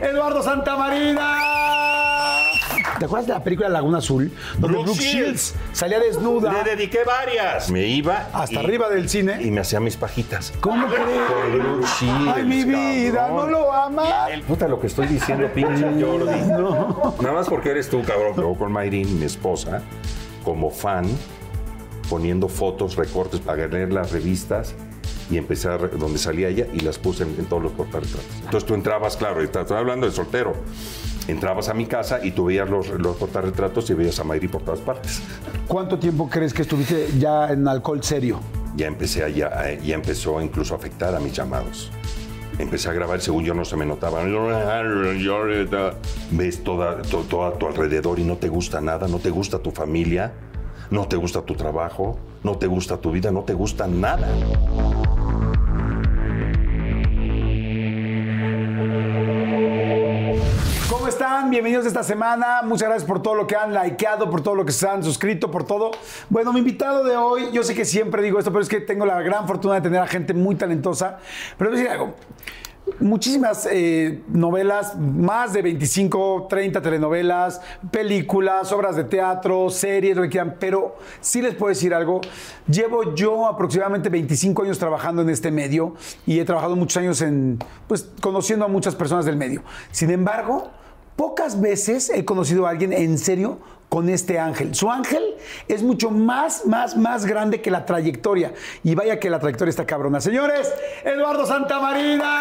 Eduardo Santamarina. ¿Te acuerdas de la película Laguna Azul? Donde Brooke Brooke Shields salía desnuda Le dediqué varias. Me iba. hasta y- arriba del cine. Y me hacía mis pajitas. ¿Cómo Con crees? Brooke Shields, Ay, mi vida, cabrón. no lo amas. Puta, lo que estoy diciendo, pinche Jordi. Nada más porque eres tú, cabrón. Luego con Mayrin, mi esposa, como fan, poniendo fotos, recortes para leer las revistas y empecé a donde salía ella y las puse en, en todos los portarretratos. Entonces tú entrabas, claro, estoy hablando de soltero. Entrabas a mi casa y tú veías los, los portarretratos y veías a Mayri por todas partes. ¿Cuánto tiempo crees que estuviste ya en alcohol serio? ya empecé a, ya, ya empezó incluso a afectar a mis llamados. Empecé a grabar, según yo no se me notaba. Ves toda, to- todo a tu alrededor y no te gusta nada, no te gusta tu familia, no te gusta tu trabajo, no te gusta tu vida, no te gusta nada. ¿Cómo están? Bienvenidos esta semana. Muchas gracias por todo lo que han likeado, por todo lo que se han suscrito, por todo. Bueno, mi invitado de hoy, yo sé que siempre digo esto, pero es que tengo la gran fortuna de tener a gente muy talentosa. Pero voy a decir algo. Muchísimas eh, novelas, más de 25, 30 telenovelas, películas, obras de teatro, series, lo que quieran, pero sí les puedo decir algo. Llevo yo aproximadamente 25 años trabajando en este medio y he trabajado muchos años en, pues, conociendo a muchas personas del medio. Sin embargo, pocas veces he conocido a alguien en serio con este ángel. Su ángel es mucho más, más, más grande que la trayectoria. Y vaya que la trayectoria está cabrona. Señores, Eduardo Santamarina.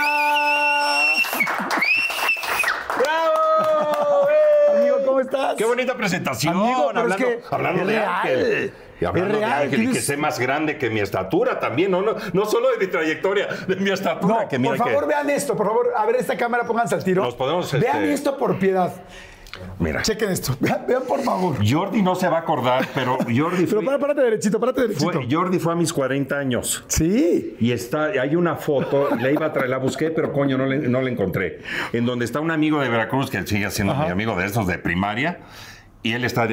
¡Bravo! Amigo, ¿cómo estás? ¡Qué bonita presentación! Amigo, pero es hablando que hablando es de real. Ángel. Y hablando Es de real, Ángel y que tienes- sé más grande que mi estatura también, no, no, no solo de mi trayectoria, de mi estatura. No, que mira por favor, que- vean esto, por favor. A ver, esta cámara, pónganse al tiro. Nos podemos, Vean este- esto por piedad. Mira, Chequen esto. Vean, vean, por favor. Jordi no se va a acordar, pero Jordi Pero fue, para, párate derechito, párate derechito. fue- Jordi fue a mis 40 años. Sí. Y está, hay una foto, la iba a traer, la busqué, pero coño, no, le- no la encontré. En donde está un amigo de Veracruz que sigue siendo mi amigo de estos de primaria. Y él está,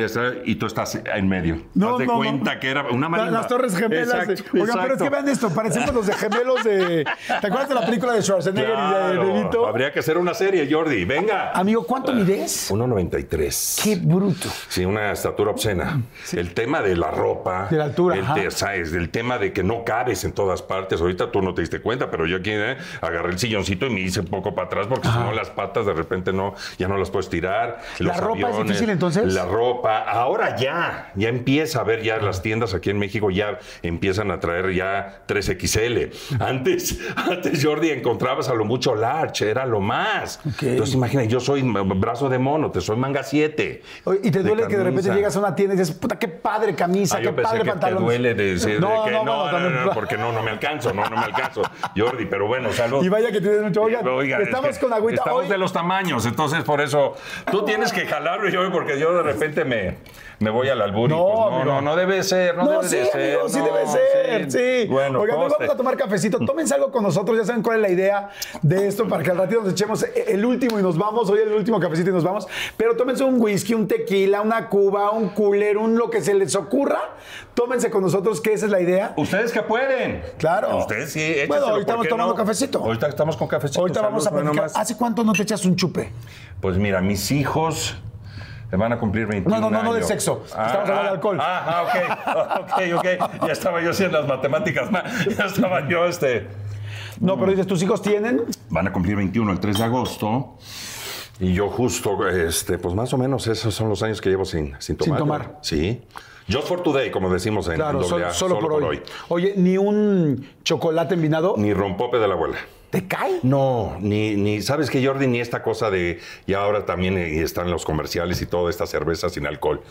y tú estás en medio. No, Haz de no, no. cuenta que era una marimba. Las Torres Gemelas. Exacto, de- Oigan, pero es exacto. que vean esto, parecemos los de gemelos de. ¿Te acuerdas de la película de Schwarzenegger y Claro, de, de Vito? Habría que hacer una serie, Jordi. Venga. Amigo, ¿cuánto mides? 1.93. Qué bruto. Sí, una estatura obscena. El tema de la ropa. De la altura, El, ajá. ¿sabes? El tema de que no cabes en todas partes. Ahorita tú no te diste cuenta, pero yo aquí eh, agarré el silloncito y me hice un poco para atrás porque si no las patas de repente no, ya no las puedes tirar. ¿La Los ropa es aviones, difícil, entonces? La ropa. Ahora ya, ya empieza a ver ya las tiendas aquí en México ya empiezan a traer ya 3XL. Antes, antes Jordi encontrabas a lo mucho large, era lo más. Entonces imagina, yo soy brazo de mono, te soy manga 7. Oye, ¿Y te de duele que de repente llegas a una tienda y dices, puta, qué padre camisa, Ah, qué padre que te pantalón? duele de decir no, de que no, no, no, también- no, porque no, no me alcanzo, no, no me alcanzo, Jordi, pero bueno, salud. Y vaya que tienes mucho. Oigan, Oiga, es estamos que con agüita. Estamos Hoy- de los tamaños, entonces por eso tú tienes que jalarlo yo, porque yo de repente me, me voy al albur No, pues, no, no, no debe ser, no, No, debe sí, de ser. amigo, sí debe ser, sí. Bueno, Oigan, vamos a tomar cafecito. Tómense algo con nosotros, ya saben cuál es la idea de esto, para que al ratito nos echemos el último y nos vamos. Hoy el último cafecito y nos vamos. Pero tómense un whisky, un tequila, una cuba, un cooler, un lo que se les ocurra. Tómense con nosotros, que esa es la idea. Ustedes que pueden. Claro. Ustedes sí, Bueno, ahorita ¿por estamos tomando no? cafecito. Ahorita estamos con cafecito. Ahorita vamos a salud, platicar. nomás. ¿Hace cuánto no te echas un chupe? Pues mira, mis hijos van a cumplir 21 No, no, no, no de sexo. Estamos hablando de alcohol. Ah, ah, ok, ok, ok. Ya estaba yo haciendo las matemáticas. ma- Ya estaba yo, este... No, pero dices, ¿tus hijos tienen? Van a cumplir 21 el 3 de agosto. Y yo justo, este, pues más o menos esos son los años que llevo sin, sin tomar. tomar. Sí. Just for today, como decimos en, Claro, en sol- AA, solo, por, hoy. Oye, ¿ni un chocolate envinado? Ni rompope de la abuela. ¿Te cae? No, ni, ni, ¿sabes que Jordi? Ni esta cosa de, y ahora también eh, están los comerciales y toda esta cerveza sin alcohol.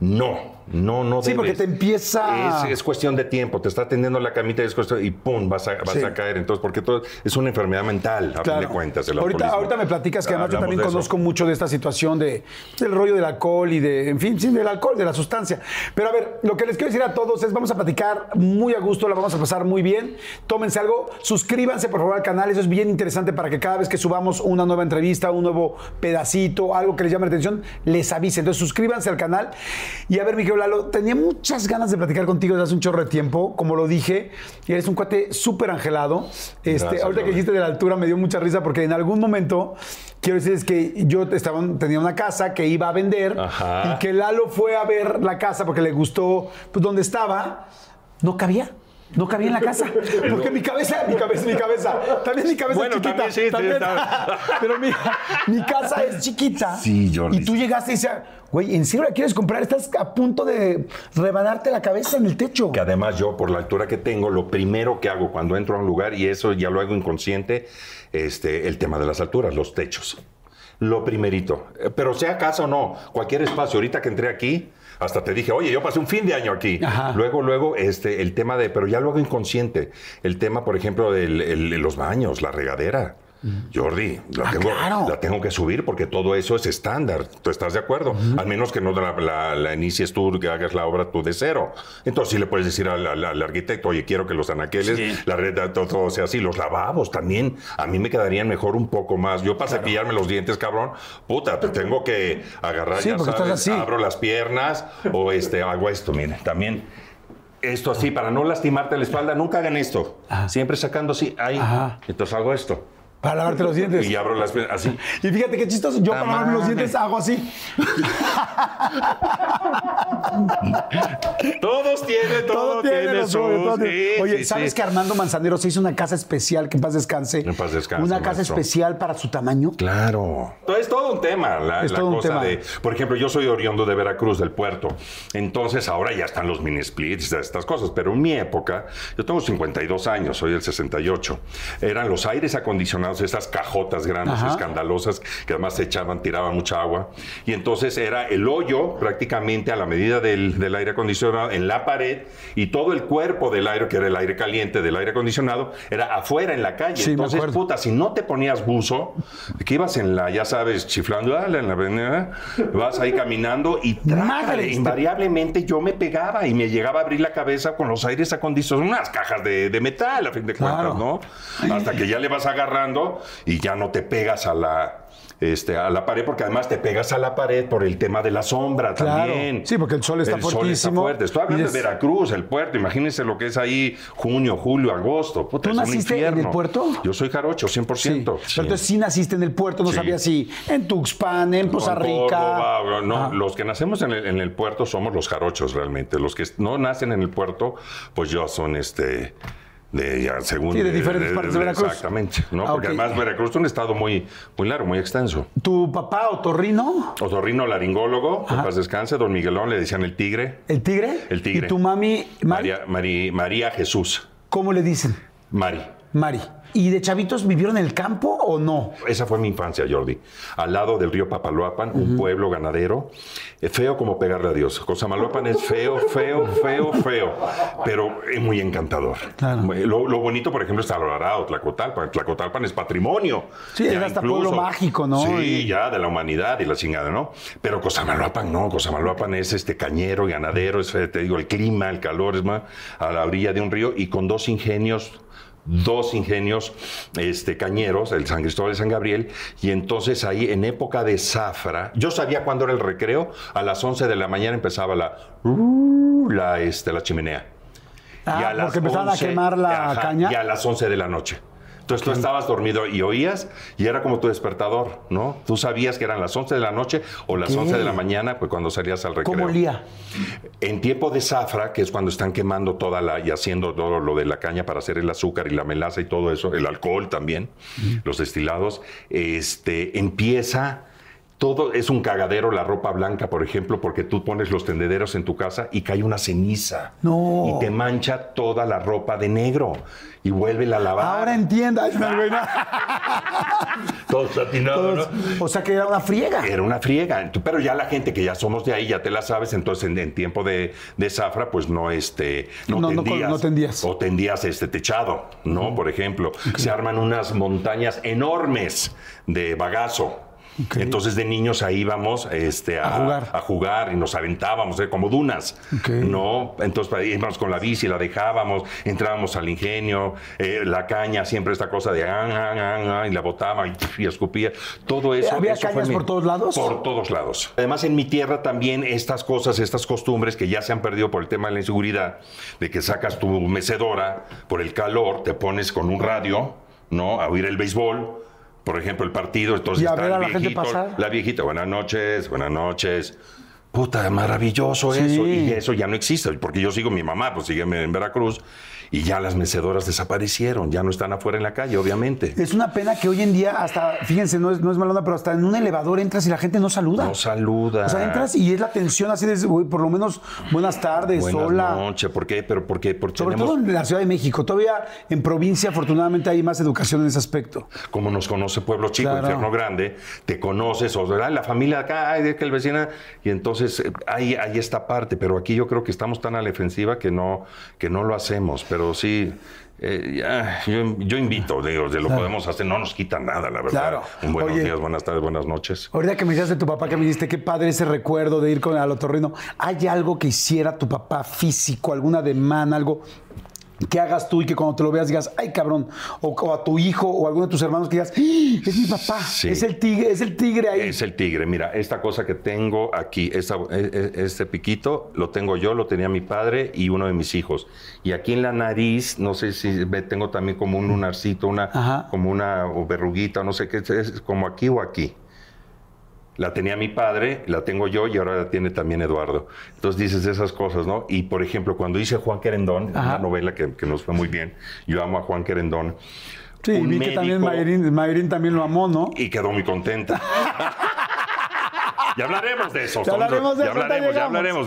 No, no, no Sí, porque debes. te empieza- Es, es cuestión de tiempo, te está tendiendo la camita y es cuestión, y pum, vas a, vas Sí. a caer. Entonces, porque todo es una enfermedad mental, a fin de cuentas, el ahorita, ahorita me platicas que además yo también conozco mucho de esta situación de, del rollo del alcohol y de, en fin, sí, del alcohol, de la sustancia. Pero a ver, lo que les quiero decir a todos es, vamos a platicar muy a gusto, la vamos a pasar muy bien. Tómense algo, suscríbanse por favor al canal, eso es bien interesante para que cada vez que subamos una nueva entrevista, un nuevo pedacito, algo que les llame la atención, les avise. Entonces suscríbanse al canal. Y a ver, Miguel Lalo, tenía muchas ganas de platicar contigo desde hace un chorro de tiempo, como lo dije, y eres un cuate súper angelado. Este, Gracias, ahorita que dijiste de la altura me dio mucha risa porque en algún momento, quiero decirles que yo estaba, tenía una casa que iba a vender Ajá. y que Lalo fue a ver la casa porque le gustó pues, donde estaba, no cabía. No cabía en la casa. Porque mi cabeza, mi cabeza, mi cabeza. También mi cabeza Bueno, es chiquita. también sí, Pero mi, mi casa es chiquita. Sí, Jordi. Y tú llegaste y decías, güey, ¿en serio la quieres comprar? Estás a punto de rebanarte la cabeza en el techo. Que además yo, por la altura que tengo, lo primero que hago cuando entro a un lugar, y eso ya lo hago inconsciente, este, el tema de las alturas, los techos. Lo primerito. Eh, Pero sea casa o no, cualquier espacio. Ahorita que entré aquí, hasta te dije, oye, yo pasé un fin de año aquí. Ajá. Luego, luego, este, el tema de, pero ya lo hago inconsciente. El tema, por ejemplo, de los baños, la regadera. Jordi, la, Ah, tengo, claro. la tengo que subir porque todo eso es estándar. ¿Tú estás de acuerdo? Al menos que no la, la- la inicies tú, que hagas la obra tú de cero. Entonces sí le puedes decir al, al- al arquitecto, oye, quiero que los anaqueles, la red, todo, todo sea así. Los lavabos también, a mí me quedarían mejor un poco más. Yo para cepillarme los dientes, cabrón, puta, te tengo que agarrar, Sí, ya porque estás sabes, así. abro las piernas o este, hago esto, miren, también. Esto así, para no lastimarte la espalda, nunca hagan esto. Siempre sacando así, ahí. Ajá. Entonces hago esto. Para lavarte los dientes. Y abro las piernas así. Y fíjate qué chistoso, yo para lavarme los dientes hago así. Todos tienen, todo, todo tiene- sí, Oye, sí, ¿sabes sí. que Armando Manzanero se hizo una casa especial, que en paz descanse? En paz descanse, Una casa maestro. especial para su tamaño. Claro. Es todo un tema, la, Es la todo un cosa tema. de... Por ejemplo, yo soy oriundo de Veracruz, del puerto. Entonces, ahora ya están los mini splits, estas cosas. Pero en mi época, yo tengo 52 años, soy del 68. Eran los aires acondicionados, esas cajotas grandes, Ajá. escandalosas, que además se echaban, tiraban mucha agua. Y entonces era el hoyo prácticamente a la medida del, del aire acondicionado en la pared y todo el cuerpo del aire, que era el aire caliente del aire acondicionado, era afuera en la calle. Sí, entonces, puta, si no te ponías buzo, que ibas en la, ya sabes, chiflando, ah, en la avenida, vas ahí caminando y trácale, Madres, invariablemente yo me pegaba y me llegaba a abrir la cabeza con los aires acondicionados, unas cajas de, de metal, a fin de Claro. cuentas, ¿no? Hasta que ya le vas agarrando y ya no te pegas a la... Este, a la pared, porque además te pegas a la pared por el tema de la sombra Claro. también. Sí, porque el sol está el sol fuertísimo. fuerte. Estoy hablando de Veracruz, el puerto. Imagínense lo que es ahí junio, julio, agosto. Puta, ¿Tú naciste en el puerto? Yo soy jarocho, 100%. Sí. Pero Sí. entonces sí naciste en el puerto, no Sí. sabía si en Tuxpan, en Poza Rica. Córdoba, no, Ajá. los que nacemos en el, en el puerto somos los jarochos realmente. Los que no nacen en el puerto, pues yo son este de según Sí, de diferentes partes de Veracruz. Exactamente, ¿no? Ah, Porque además Veracruz es un estado muy muy largo, muy extenso. ¿Tu papá otorrino? Otorrino laringólogo, que en paz descanse, don Miguelón le decían el tigre. ¿El tigre? El tigre. ¿Y tu mami, Mari? María, Mari- María Jesús. ¿Cómo le dicen? Mari. Mari. ¿Y de chavitos vivieron en el campo o no? Esa fue mi infancia, Jordi. Al lado del río Papaloapan, un pueblo ganadero, eh, feo como pegarle a Dios. Cosamaloapan es feo, feo, feo, feo, pero es muy encantador. Claro. Lo, lo bonito, por ejemplo, es Alvarado, Tlacotalpan. Tlacotalpan es patrimonio. Sí, es hasta pueblo mágico, ¿no? Sí, ya, de la humanidad y la chingada, ¿no? Pero Cosamaloapan no, Cosamaloapan es este cañero, ganadero, es, eh, te digo, el clima, el calor, es más, a la orilla de un río y con dos ingenios dos ingenios este, cañeros, el San Cristóbal y San Gabriel, y entonces ahí en época de zafra, yo sabía cuándo era el recreo, a las 11 de la mañana empezaba la, la, este, la chimenea. Ah, Y a las porque empezaban a 11, quemar la ajá, caña. Y a las 11 de la noche. Entonces tú estabas dormido y oías y era como tu despertador, ¿no? Tú sabías que eran las 11 de la noche o las Ok. 11 de la mañana, pues cuando salías al recreo. ¿Cómo olía? En tiempo de zafra, que es cuando están quemando toda la y haciendo todo lo de la caña para hacer el azúcar y la melaza y todo eso, el alcohol también, los destilados, este empieza todo es un cagadero la ropa blanca, por ejemplo, porque tú pones los tendederos en tu casa y cae una ceniza. No. Y te mancha toda la ropa de negro y vuelve a lavar. Ahora entienda. ay, no, güey, no. todo satinado, Todos- ¿no? O sea que era una friega. Era una friega. Pero ya la gente que ya somos de ahí, ya te la sabes, entonces en, en tiempo de, de zafra, pues no, este, no, No, no, tendías. no tendías. O tendías este techado, ¿no? Por ejemplo, se arman unas montañas enormes de bagazo. Entonces de niños ahí íbamos este, a, A jugar. a jugar y nos aventábamos, ¿eh? como dunas. ¿no? Entonces íbamos con la bici, la dejábamos, entrábamos al ingenio, eh, la caña, siempre esta cosa de ah, ah, ah, ah, y la botaba y, y escupía, todo eso. ¿Había eso fue cañas mi- por todos lados? Por todos lados. Además, en mi tierra también estas cosas, estas costumbres que ya se han perdido por el tema de la inseguridad, de que sacas tu mecedora por el calor, te pones con un radio, ¿no? A oír el béisbol, por ejemplo, el partido, entonces Y a está ver a el la gente viejito, pasar. la viejita, buenas noches, buenas noches. Puta, maravilloso Sí. eso. Y eso ya no existe, porque yo sigo mi mamá, pues sigue en Veracruz, y ya las mecedoras desaparecieron, ya no están afuera en la calle, obviamente. Es una pena que hoy en día, hasta, fíjense, no es, no es mala onda, pero hasta en un elevador entras y la gente no saluda. No saluda. O sea, entras y es la tensión así de, por lo menos, buenas tardes, Buenas hola. noches, ¿por qué? Pero porque, porque Sobre tenemos... todo en la Ciudad de México. Todavía en provincia, afortunadamente, hay más educación en ese aspecto. como nos conoce Pueblo Chico, Claro. Infierno Grande, te conoces, o sea, la familia acá, ay, de que el vecino, y entonces eh, hay, hay esta parte, pero aquí yo creo que estamos tan a la defensiva que no, que no lo hacemos, pero sí. eh, ya, yo, yo invito, digo, de lo podemos hacer, no nos quita nada, la verdad. Claro. Un buenos Oye. días, buenas tardes, buenas noches. Ahorita que me decías de tu papá, que me dijiste qué padre ese recuerdo de ir con el otorrino. ¿Hay algo que hiciera tu papá físico, alguna demanda, algo que hagas tú y que cuando te lo veas digas, ay cabrón, o, o a tu hijo o a alguno de tus hermanos que digas, ¡Ah! es mi papá, Sí. es el tigre, es el tigre ahí. Es el tigre. Mira, esta cosa que tengo aquí, esta- e- e- este piquito, lo tengo yo, lo tenía mi padre y uno de mis hijos. Y aquí en la nariz, no sé si tengo también como un lunarcito, una, Ajá. como una verruguita, no sé qué, es como aquí o aquí. La tenía mi padre, la tengo yo y ahora la tiene también Eduardo. Entonces dices esas cosas, ¿no? Y por ejemplo, cuando hice Juan Querendón, Ajá. una novela que, que nos fue muy bien, yo amo a Juan Querendón. Sí, un vi que también médico- Mayrin, Mayrin también lo amó, ¿no? y quedó muy contenta. Ya hablaremos de eso. Ya hablaremos de ya eso, hablaremos, ya hablaremos.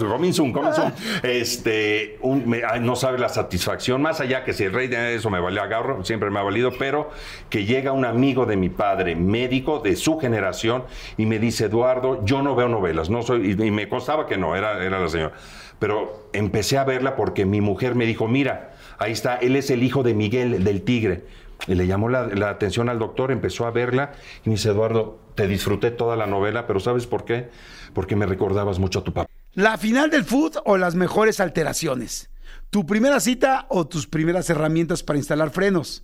Este, un- me- ay, no sabe la satisfacción, más allá que si el rey de eso me valía agarro, siempre me ha valido, pero que llega un amigo de mi padre, médico de su generación, y me dice, Eduardo, yo no veo novelas, no soy, y, y me constaba que no, era, era la señora. Pero empecé a verla porque mi mujer me dijo, mira, ahí está, él es el hijo de Miguel, del tigre. Y le llamó la, la atención al doctor, empezó a verla y me dice, Eduardo, te disfruté toda la novela, pero ¿sabes por qué? Porque me recordabas mucho a tu papá. La final del food o las mejores alteraciones. Tu primera cita o tus primeras herramientas para instalar frenos.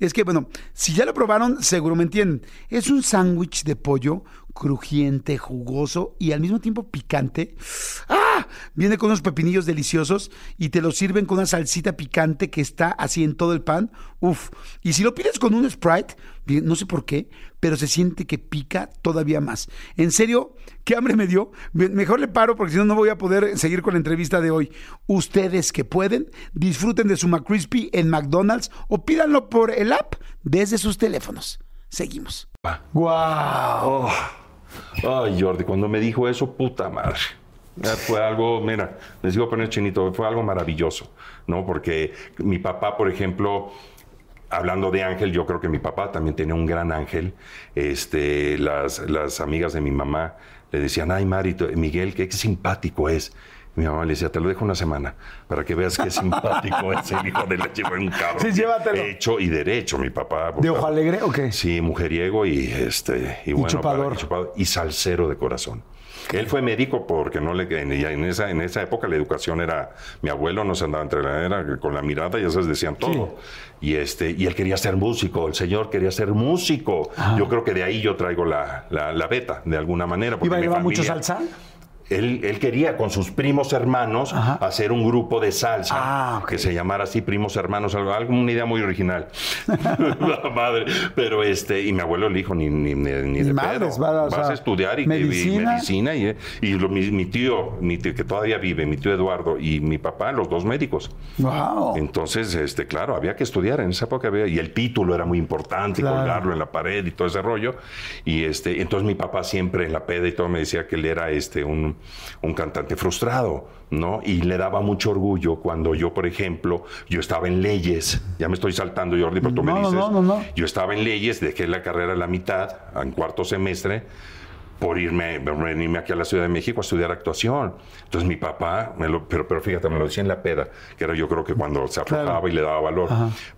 Es que, bueno, si ya lo probaron, seguro me entienden. Es un sándwich de pollo crujiente, jugoso y al mismo tiempo picante. ¡Ah! Viene con unos pepinillos deliciosos y te lo sirven con una salsita picante que está así en todo el pan. Uf. Y si lo pides con un Sprite, no sé por qué, pero se siente que pica todavía más. En serio, qué hambre me dio. Me- Mejor le paro porque si no, no voy a poder seguir con la entrevista de hoy. Ustedes que pueden, disfruten de su McCrispy en McDonald's o pídanlo por el app desde sus teléfonos. Seguimos. ¡Guau! Oh. Ay, Jordi, cuando me dijo eso, puta madre. Fue algo, mira, les digo poner chinito, fue algo maravilloso, ¿no? Porque mi papá, por ejemplo, hablando de ángel, yo creo que mi papá también tenía un gran ángel. Este, las, las amigas de mi mamá le decían, ay, Mari, Miguel, qué simpático es. Mi mamá le decía, te lo dejo una semana para que veas qué simpático es el hijo de la chiva, un cabrón. Sí, llévatelo. Hecho y derecho, mi papá. ¿De ojo alegre o qué? Sí, mujeriego y este y, bueno, chupador. para- y chupador, y salsero de corazón. Él fue médico porque no le en, esa en esa época la educación era mi abuelo no se andaba entre la era con la mirada y esas decían todo. Y este y él quería ser músico, el señor quería ser músico. Yo creo que de ahí yo traigo la, la, la beta de alguna manera ¿Y bailaba mucho salsa? Él, él quería con sus primos hermanos hacer un grupo de salsa Ah, que se llamara así primos hermanos, algo, algo- una idea muy original. La madre. Pero este, y mi abuelo le dijo, ni, ni, ni, ni de madres, pedo. Vas a estudiar y, y- y medicina. medicina. Y, y lo- mi, mi tío, mi tío, que todavía vive, mi tío Eduardo y mi papá, los dos médicos. ¡Wow! Entonces, este, claro, había que estudiar en esa época había- y el título era muy importante, Claro. colgarlo en la pared y todo ese rollo. Y este, entonces mi papá siempre en la peda y todo me decía que él era este un, un cantante frustrado, ¿no? Y le daba mucho orgullo cuando yo, por ejemplo, yo estaba en leyes. Ya me estoy saltando, Jordi, pero tú me No, no, dices. no, no, no. Yo estaba en leyes, dejé la carrera a la mitad, en cuarto semestre, por irme, venirme aquí a la Ciudad de México a estudiar actuación. Entonces mi papá, me lo- pero, pero fíjate, me lo decía en la peda, que era yo creo que cuando se Claro. aflojaba y le daba valor,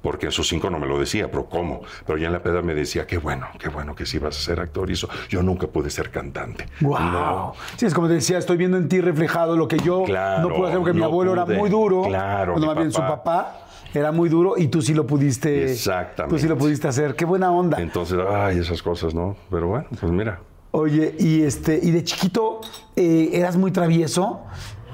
porque en sus cinco no me lo decía, pero ¿cómo? Pero ya en la peda me decía, qué bueno, qué bueno que sí vas a ser actor y eso. Yo nunca pude ser cantante. ¡Wow! No. Sí, es como te decía, estoy viendo en ti reflejado lo que yo Claro, no puedo hacer porque mi no abuelo pude. era muy duro. Claro, mi más bien su papá era muy duro y tú sí lo pudiste. Exactamente. Tú sí lo pudiste hacer. ¡Qué buena onda! Entonces, ay, esas cosas, ¿no? Pero bueno, pues mira. Oye, y este, y de chiquito eh, eras muy travieso.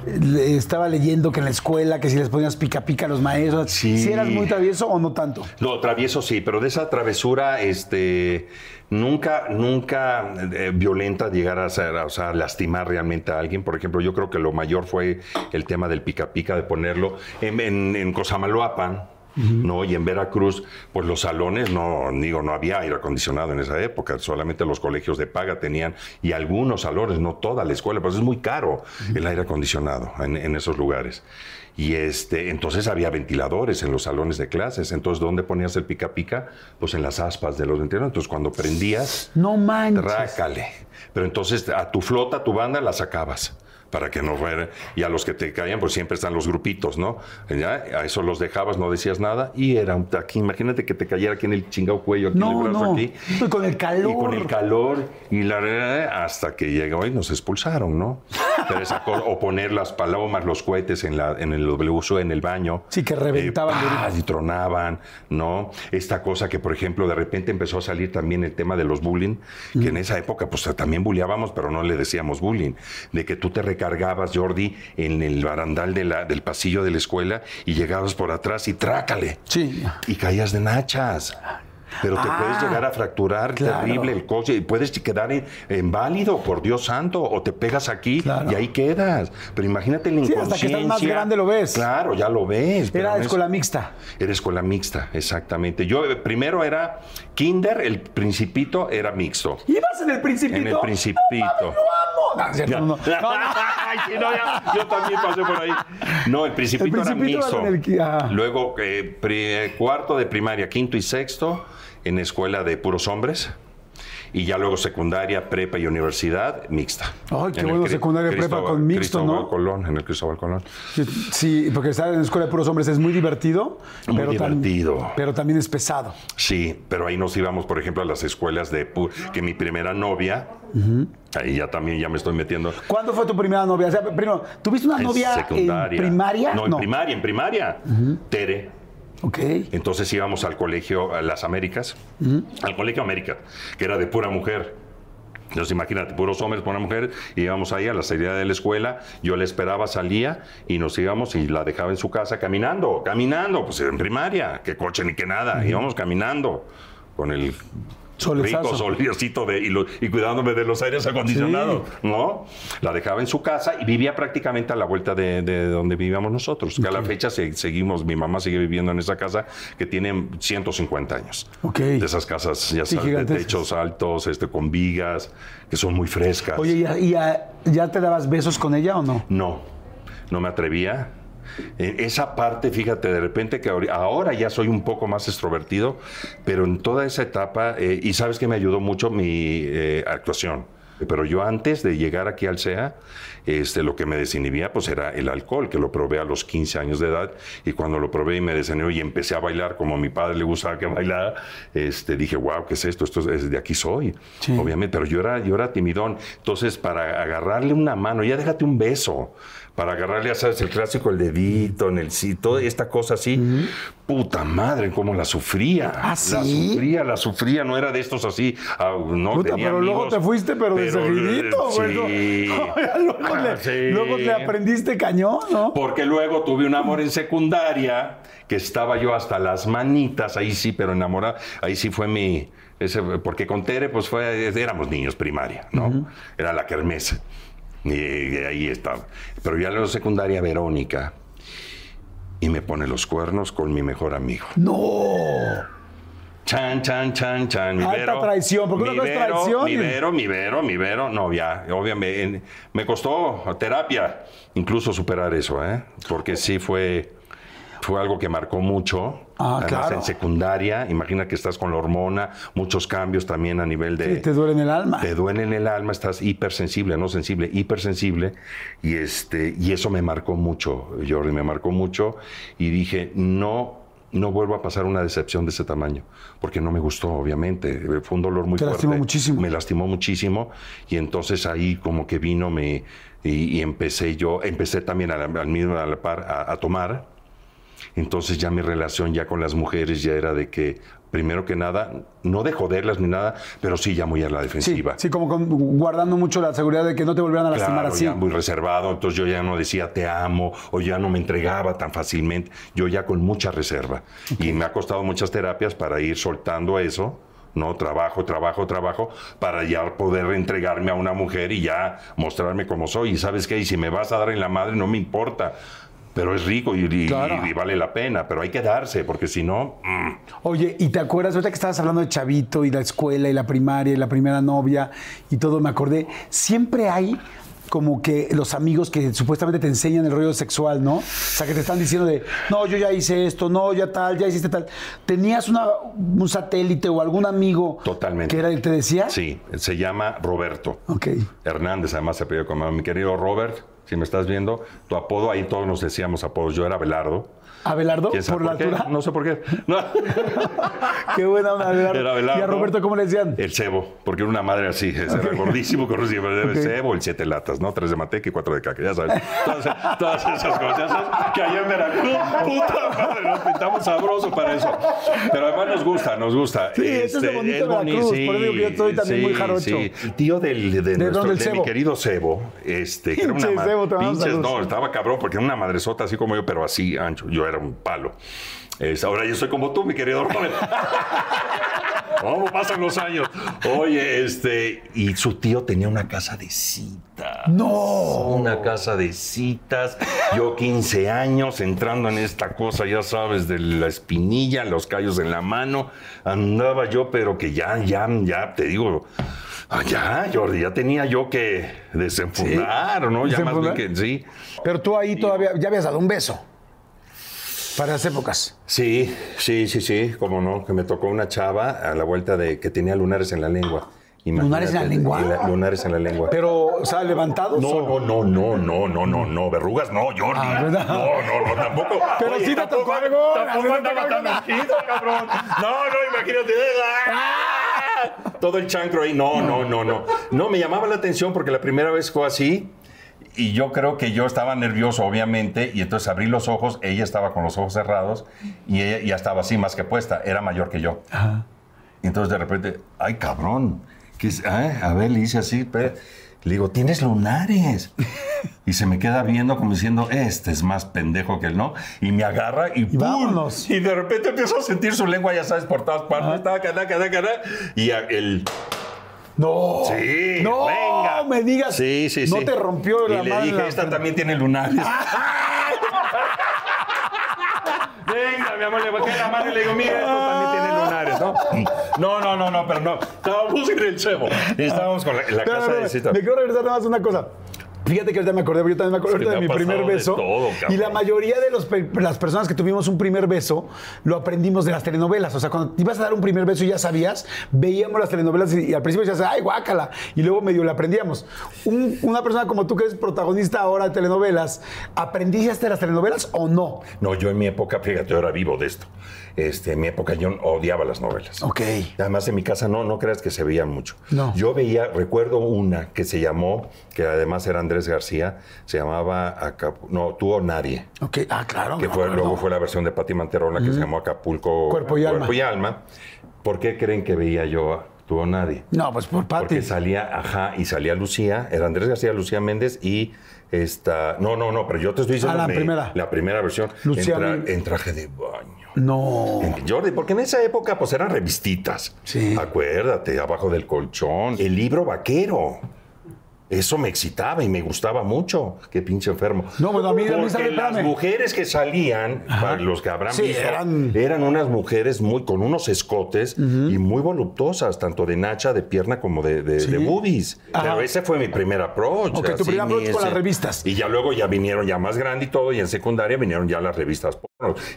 Le- Estaba leyendo que en la escuela, que si les ponías pica pica a los maestros, Sí. ¿sí eras muy travieso o no tanto? No, travieso sí, pero de esa travesura, este, nunca, nunca eh, violenta llegar a ser, o sea, lastimar realmente a alguien. Por ejemplo, yo creo que lo mayor fue el tema del pica pica, de ponerlo en, en, en Cosamaloapan. ¿No? Y en Veracruz, pues los salones, no, digo, no había aire acondicionado en esa época, solamente los colegios de paga tenían, y algunos salones, no toda la escuela, pues es muy caro el aire acondicionado en, en esos lugares. Y este, entonces había ventiladores en los salones de clases. Entonces, ¿dónde ponías el pica pica? Pues en las aspas de los ventiladores. Entonces, cuando prendías, No manches. Rácale. Pero entonces a tu flota, a tu banda, la sacabas. Para que no fuera. Y a los que te caían, pues siempre están los grupitos, ¿no? Ya, a eso los dejabas, no decías nada. Y era un aquí. Imagínate que te cayera aquí en el chingado cuello, aquí en el brazo, no. aquí. Y con el calor. Y con el calor. Y la hasta que llegó y nos expulsaron, ¿no? Pero esa cosa- o poner las palomas, los cohetes en, la, en el WSO, en el baño. Sí, que reventaban Eh, y tronaban, ¿no? Esta cosa que, por ejemplo, de repente empezó a salir también el tema de los bullying, que en esa época, pues también bulleábamos, pero no le decíamos bullying, de que tú te recargabas, Jordi, en el barandal de la, del pasillo de la escuela y llegabas por atrás y trácale. Sí. Y caías de nachas. Pero te Ah, puedes llegar a fracturar claro. terrible el coche y puedes quedar inválido, por Dios santo, o te pegas aquí Claro. y ahí quedas. Pero imagínate la Sí, inconsciencia. hasta que estás más grande lo ves. Claro, ya lo ves. Era escuela mixta. era escuela mixta, exactamente. Yo eh, primero era kinder, el principito era mixto. ¿Ibas en el principito? En el Principito. No, lo amo. Ay, sí, ya, yo también pasé por ahí. No, el principito, El Principito era mixto. ah. Luego, eh, pri- eh, cuarto de primaria, quinto y sexto, en escuela de puros hombres. Y ya luego secundaria, prepa y universidad, mixta. Ay, qué En bueno, secundaria, prepa Cristóbal- con mixto, Cristóbal ¿no? Colón, en el Cristóbal Colón. Sí, porque estar en la escuela de puros hombres es muy divertido. Muy pero divertido. pero también es pesado. Sí, pero ahí nos íbamos, por ejemplo, a las escuelas de que mi primera novia, ahí ya también ya me estoy metiendo. ¿Cuándo fue tu primera novia? O sea, primero, ¿tuviste una en novia secundaria. en primaria? No, en primaria, en primaria. Tere. Ok. Entonces íbamos al colegio, a las Américas, al colegio América, que era de pura mujer. Entonces imagínate, puros hombres, una mujer, íbamos ahí a la salida de la escuela, yo la esperaba, salía y nos íbamos y la dejaba en su casa caminando, caminando, pues en primaria, que coche ni que nada, íbamos caminando con el Solezazo. rico solecito de, y, lo- y cuidándome de los aires acondicionados, ¿no? La dejaba en su casa y vivía prácticamente a la vuelta de, de donde vivíamos nosotros, que a la fecha se- seguimos, mi mamá sigue viviendo en esa casa que tiene 150 años. Ok. De esas casas, ya Sí, sabes, de techos altos, este, con vigas, que son muy frescas. Oye, ¿y, a- y a- ya te dabas besos con ella o no? No, no me atrevía. Eh, Esa parte, fíjate, de repente que ahora ya soy un poco más extrovertido, pero en toda esa etapa, eh, y sabes que me ayudó mucho mi eh, actuación. Pero yo antes de llegar aquí al CEA, este, lo que me desinhibía pues era el alcohol, que lo probé a los 15 años de edad, y cuando lo probé y me desinhibió y empecé a bailar como a mi padre le gustaba que bailara, este, dije, wow, ¿qué es esto? Esto es, de aquí soy, Sí. obviamente, pero yo era, yo era timidón. Entonces, para agarrarle una mano, ya déjate un beso, para agarrarle, ya sabes, el clásico, el dedito, en el sí, toda esta cosa así, puta madre, cómo la sufría. ¿Ah, La sí? sufría, la sufría, no era de estos así, ah, no Puta, tenía pero luego te fuiste, pero, de seguidito, güey. ¿no? Sí. luego, Ah, le, sí. luego le aprendiste cañón, ¿no? Porque luego tuve un amor en secundaria, que estaba yo hasta las manitas, ahí sí, pero enamorada, ahí sí fue mi... Ese, porque con Tere, pues fue, éramos niños primaria, ¿no? Era la kermesa. Y, ahí estaba. Pero ya en la secundaria, Verónica, y me pone los cuernos con mi mejor amigo. No. Chan, chan, chan, chan. Mi Alta Vero, traición, porque mi una cosa es Vero, traición Mi Vero, mi Vero, mi Vero. No, ya, obviamente. en- Me costó terapia incluso superar eso, ¿eh? Porque sí fue, fue algo que marcó mucho. Ah, Además, claro. en secundaria, imagina que estás con la hormona, muchos cambios también a nivel de... Sí, te duele en el alma. Te duele en el alma, estás hipersensible, no sensible, hipersensible. Y, este, y eso me marcó mucho, Jordi, me marcó mucho. Y dije, no, no vuelvo a pasar una decepción de ese tamaño, porque no me gustó, obviamente. Fue un dolor muy Te fuerte. lastimó muchísimo. Me lastimó muchísimo. Y entonces ahí como que vino me, y, y empecé yo, empecé también a la- al mismo a la par a- a tomar. Entonces ya mi relación ya con las mujeres ya era de que, primero que nada, no de joderlas ni nada, pero sí ya muy a la defensiva. sí, como con- guardando mucho la seguridad de que no te volvieran a lastimar Claro, así. ya muy reservado, entonces yo ya no decía te amo o ya no me entregaba tan fácilmente, yo ya con mucha reserva. Y me ha costado muchas terapias para ir soltando eso, ¿no? Trabajo, trabajo, trabajo, para ya poder entregarme a una mujer y ya mostrarme como soy. Y sabes qué, y si me vas a dar en la madre, no me importa. Pero es rico y, y- Claro. y vale la pena, pero hay que darse, porque si no, mm, Oye, ¿y te acuerdas ahorita que estabas hablando de Chavito y la escuela y la primaria y la primera novia y todo? Me acordé, siempre hay como que los amigos que supuestamente te enseñan el rollo sexual, ¿no? O sea, que te están diciendo de, no, yo ya hice esto, no, ya tal, ya hiciste tal. ¿Tenías una, un satélite o algún amigo Totalmente. que era el que te decía? sí, se llama Roberto. Ok. Hernández, además se apellida como mi querido Robert, si me estás viendo, tu apodo, ahí todos nos decíamos apodos, yo era Belardo. ¿Abelardo? ¿Quién sabe ¿Por la qué? altura? No sé por qué. No. Qué buena onda, Abelardo. Era Belardo. ¿Y a Roberto cómo le decían? El cebo, porque era una madre así, ese era gordísimo, con el Ok. cebo, el siete latas, ¿no? Tres de mateca y cuatro de caca, ya sabes. Todas, todas esas cosas, que allá en Veracruz, puta madre, nos pintamos sabroso para eso. Pero además nos gusta, nos gusta. Este, Sí, eso es lo bonito de Veracruz, por eso que yo estoy también muy jarocho. Sí. El tío del, de, nuestro- dónde el de Cebo? mi querido Cebo, este, que era una Pinche ma- Cebo, te mandamos pinches, no, estaba cabrón, porque era una madresota así como yo, pero así ancho. Yo era un palo. Es, ahora yo soy como tú, mi querido Robert. ¿Cómo pasan los años? Oye, este, y su tío tenía una casa de citas. No. Una casa de citas. Yo 15 años entrando en esta cosa, ya sabes, de la espinilla, los callos en la mano. Andaba yo, pero que ya, ya, ya, te digo. ah, ya, Jordi, ya tenía yo que desenfundar, ¿no? Ya más bien que sí. Pero tú ahí todavía, ya habías dado un beso. Para las épocas. Sí, sí, sí, sí, como no, que me tocó una chava a la vuelta de que tenía lunares en la lengua. ¿Lunares en la lengua? la- lunares en la lengua. Pero, o sea, levantados. No, o- no, no, no, no, no, no, no, verrugas no, Jordi. Ah, no, no, no, tampoco. Pero sí te tocó algo, Tampoco andaba tan mezquito, cabrón. No, no, imagínate. ¡ah! Todo el chancro ahí. No, no, no, no. No, me llamaba la atención porque la primera vez fue así. Y yo creo que yo estaba nervioso, obviamente, y entonces abrí los ojos, ella estaba con los ojos cerrados y ella ya estaba así más que puesta, era mayor que yo. Y entonces de repente, ay cabrón. ¿Qué es? Ah, a ver, le hice así, pero... Le digo, tienes lunares. Y se me queda viendo como diciendo, este es más pendejo que él, ¿no? Y me agarra y, ¡pum! vámonos. Y de repente empiezo a sentir su lengua, ya sabes, por todas partes. Cadá. Y el... No. Sí, No venga. me digas. Sí, sí, sí. No te rompió y la le mano. dije, esta también tiene lunares. Venga, mi amor, le bajé la mano y le digo, mira, esto también tiene lunares, ¿no? No, no, no, no, pero no. Estábamos en el cebo. Y estábamos con la, casa de cita. Me quiero regresar nada más a una cosa. Fíjate que ahorita me acordé, yo también me acordé Es que ahorita de mi primer beso. todo, y la mayoría de los las personas que tuvimos un primer beso lo aprendimos de las telenovelas. O sea, cuando te ibas a dar un primer beso y ya sabías, veíamos las telenovelas y, y al principio decías, ay, guácala. Y luego medio le aprendíamos. Un- una persona como tú que eres protagonista ahora de telenovelas, ¿aprendiste de las telenovelas o no? No, yo en mi época, fíjate, ahora vivo de esto. Este, en mi época yo odiaba las novelas. Ok. Además, en mi casa no, no creas que se veían mucho. No. Yo veía, recuerdo una que se llamó, que además era Andrés García, se llamaba Acapu- no, Tú o Nadie. Ok, ah, claro. que fue, luego fue la versión de Pati Manterola que se llamó Acapulco Cuerpo y alma. Cuerpo y Alma. ¿Por qué creen que veía yo a Tú o Nadie? No, pues por Pati. Porque salía, ajá, y salía Lucía, era Andrés García, Lucía Méndez y esta. No, no, no, pero yo te estoy diciendo. Ah, la me- primera. La primera versión. Lucía en, tra- Méndez. en traje de baño. No. En- Jordi, porque en esa época pues eran revistitas. Sí. Acuérdate, abajo del colchón. El libro vaquero. Eso me excitaba y me gustaba mucho. Qué pinche enfermo. No, bueno, a mí- Porque ¿sabe? las mujeres que salían, para los que habrán Sí, visto, eran- eran... unas mujeres muy con unos escotes y muy voluptuosas, tanto de nacha, de pierna, como de, de, de boobies. Ajá. Pero ese fue mi primer approach. Ok, tu así, primer approach con las revistas. Y ya luego ya vinieron ya más grande y todo, y en secundaria vinieron ya las revistas.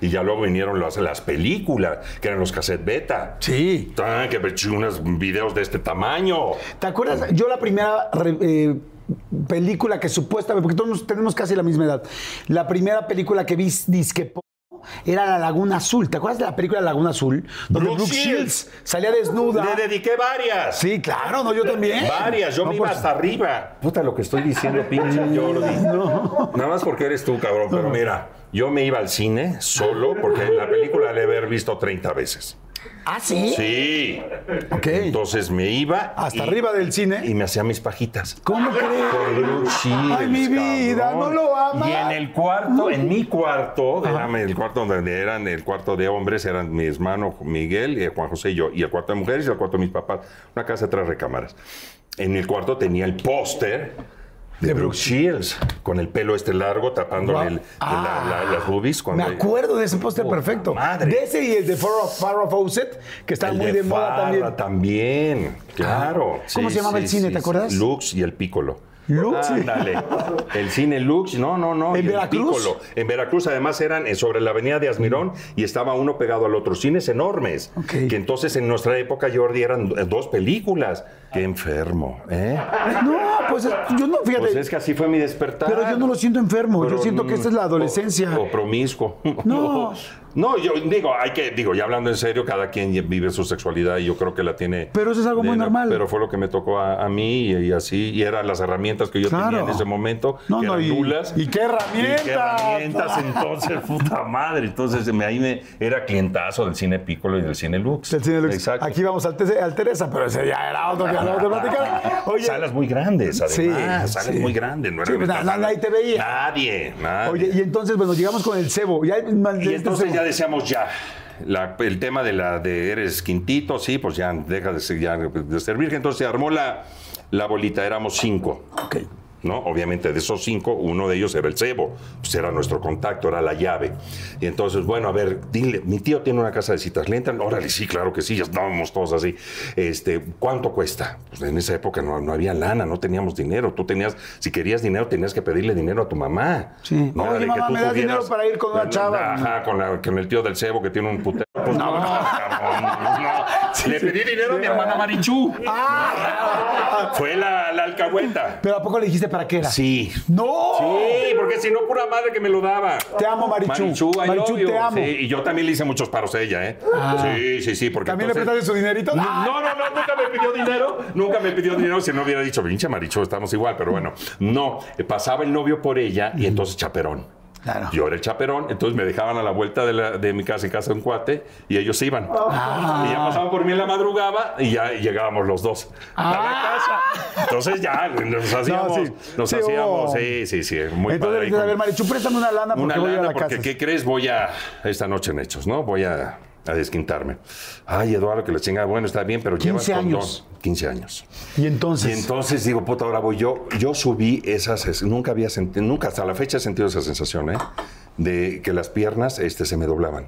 Y ya luego vinieron las, las películas, que eran los cassette beta. Sí. Ah, que ver unos videos de este tamaño. ¿Te acuerdas? Yo la primera re- eh, película que supuestamente, porque todos tenemos casi la misma edad, la primera película que vi disque era La Laguna Azul. ¿Te acuerdas de la película Laguna Azul? Donde Brooke Brooke Shields. Shields salía desnuda. Le dediqué varias. Sí, claro, no, yo también. Varias, yo No, me iba pues, hasta arriba. Puta, lo que estoy diciendo, pinche Jordi. Nada más porque eres tú, cabrón. Pero mira, yo me iba al cine solo porque la película la he haber visto 30 veces. Ah, sí. Sí. Ok. Entonces me iba. Hasta arriba del cine. Y me hacía mis pajitas. ¿Cómo crees? Ay, mi vida, cabrón. no lo amas. Y en el cuarto, en mi cuarto, era el cuarto donde eran el cuarto de hombres, eran mi hermano Miguel, eh, Juan José y yo, y el cuarto de mujeres y el cuarto de mis papás. Una casa de tres recámaras. En el cuarto tenía el póster de Brooke Shields, con el pelo este largo, tapándole el- la- la- las boobies. Me acuerdo de ese póster perfecto. madre. De ese y el de Farrah Fawcett, que está El muy de, moda Farrah también. también, claro. ¿Cómo se llamaba el cine, te acuerdas? Lux y el Piccolo. Lux. Ándale. El cine Lux, no, no, no. ¿En Veracruz? Piccolo. En Veracruz, además, eran eh, sobre la avenida de Asmirón y estaba uno pegado al otro. Cines enormes. Que entonces en nuestra época, Jordi, eran eh, dos películas. Qué enfermo, ¿eh? No, pues es- yo no, fíjate. Pues es que así fue mi despertar. Pero yo no lo siento enfermo. Pero, yo siento que esta es la mm, adolescencia. O, o promiscuo. No. No, yo digo, hay que, digo, ya hablando en serio, cada quien vive su sexualidad y yo creo que la tiene. Pero eso es algo muy normal. Pero fue lo que me tocó a, a mí y, y así, y eran las herramientas que yo Claro. tenía en ese momento, No, que no, eran y- nulas. y qué herramientas. Y qué herramientas, entonces, puta madre. Entonces, me, ahí me, era clientazo del cine Piccolo y del cine Lux. El cine Lux. Exacto. Aquí vamos al, al Teresa, pero ese ya era otro que acabamos de platicar. Oye, salas muy grandes, además. Sí, salas sí. muy grandes. No Sí, eran pues, nadie te veía. Nadie, nadie. oye, y entonces, bueno, llegamos con el cebo. Ya, Y entonces ya decíamos ya. la- el tema de la de eres quintito, sí, pues ya deja de ser, ya de ser. Entonces se armó la, la bolita, éramos cinco. Ok. ¿No? Obviamente de esos cinco, uno de ellos era el cebo, pues era nuestro contacto, era la llave. Y entonces, bueno, a ver, dile, mi tío tiene una casa de citas, ¿le entran? Órale, sí, claro que sí, ya estábamos todos así. Este, ¿cuánto cuesta? Pues en esa época no, no había lana, no teníamos dinero. Tú tenías, si querías dinero, tenías que pedirle dinero a tu mamá. Sí. No Oye, que mamá, tú ¿me das dinero para ir con una chava? Ajá, con, la- con el tío del cebo que tiene un putero. Pues no, no, cabrón, no. Le pedí dinero a mi hermana Marichú. Ah, Fue la, la alcahueta. pero ¿a poco le dijiste para qué era? Sí. ¡No! Sí, porque si no, pura madre que me lo daba. Te amo, Marichu. Marichu, I Marichu, love you. te amo. Sí, y yo también le hice muchos paros a ella, ¿eh? Sí, sí, sí. Porque ¿También le prestaste su dinerito? No, Ah. no, no, nunca me pidió dinero. Nunca me pidió dinero. Si no hubiera dicho, pinche Marichu, estamos igual, pero bueno. No, pasaba el novio por ella y entonces chaperón. Claro. Yo era el chaperón, entonces me dejaban a la vuelta de, la- de mi casa en casa de un cuate y ellos se iban. Ah. Y ya pasaban por mí en la madrugada y ya llegábamos los dos a la casa. Entonces ya nos hacíamos, Ah. sí. nos Sí, hacíamos, sí, sí, sí, muy Entonces, padre. dices, a ver, Marichu, préstame una lana porque una voy a lana, la porque casa. ¿qué crees? Voy a esta noche en Hechos, ¿no? Voy a, a desquintarme. Ay, Eduardo, que la chingada, bueno, está bien, pero llevas 15 condón. años. 15 años. Y entonces, Y entonces digo, puta, ahora voy yo. Yo subí esas, es- nunca había sentido, nunca hasta la fecha he sentido esa sensación, ¿eh? De que las piernas este, se me doblaban.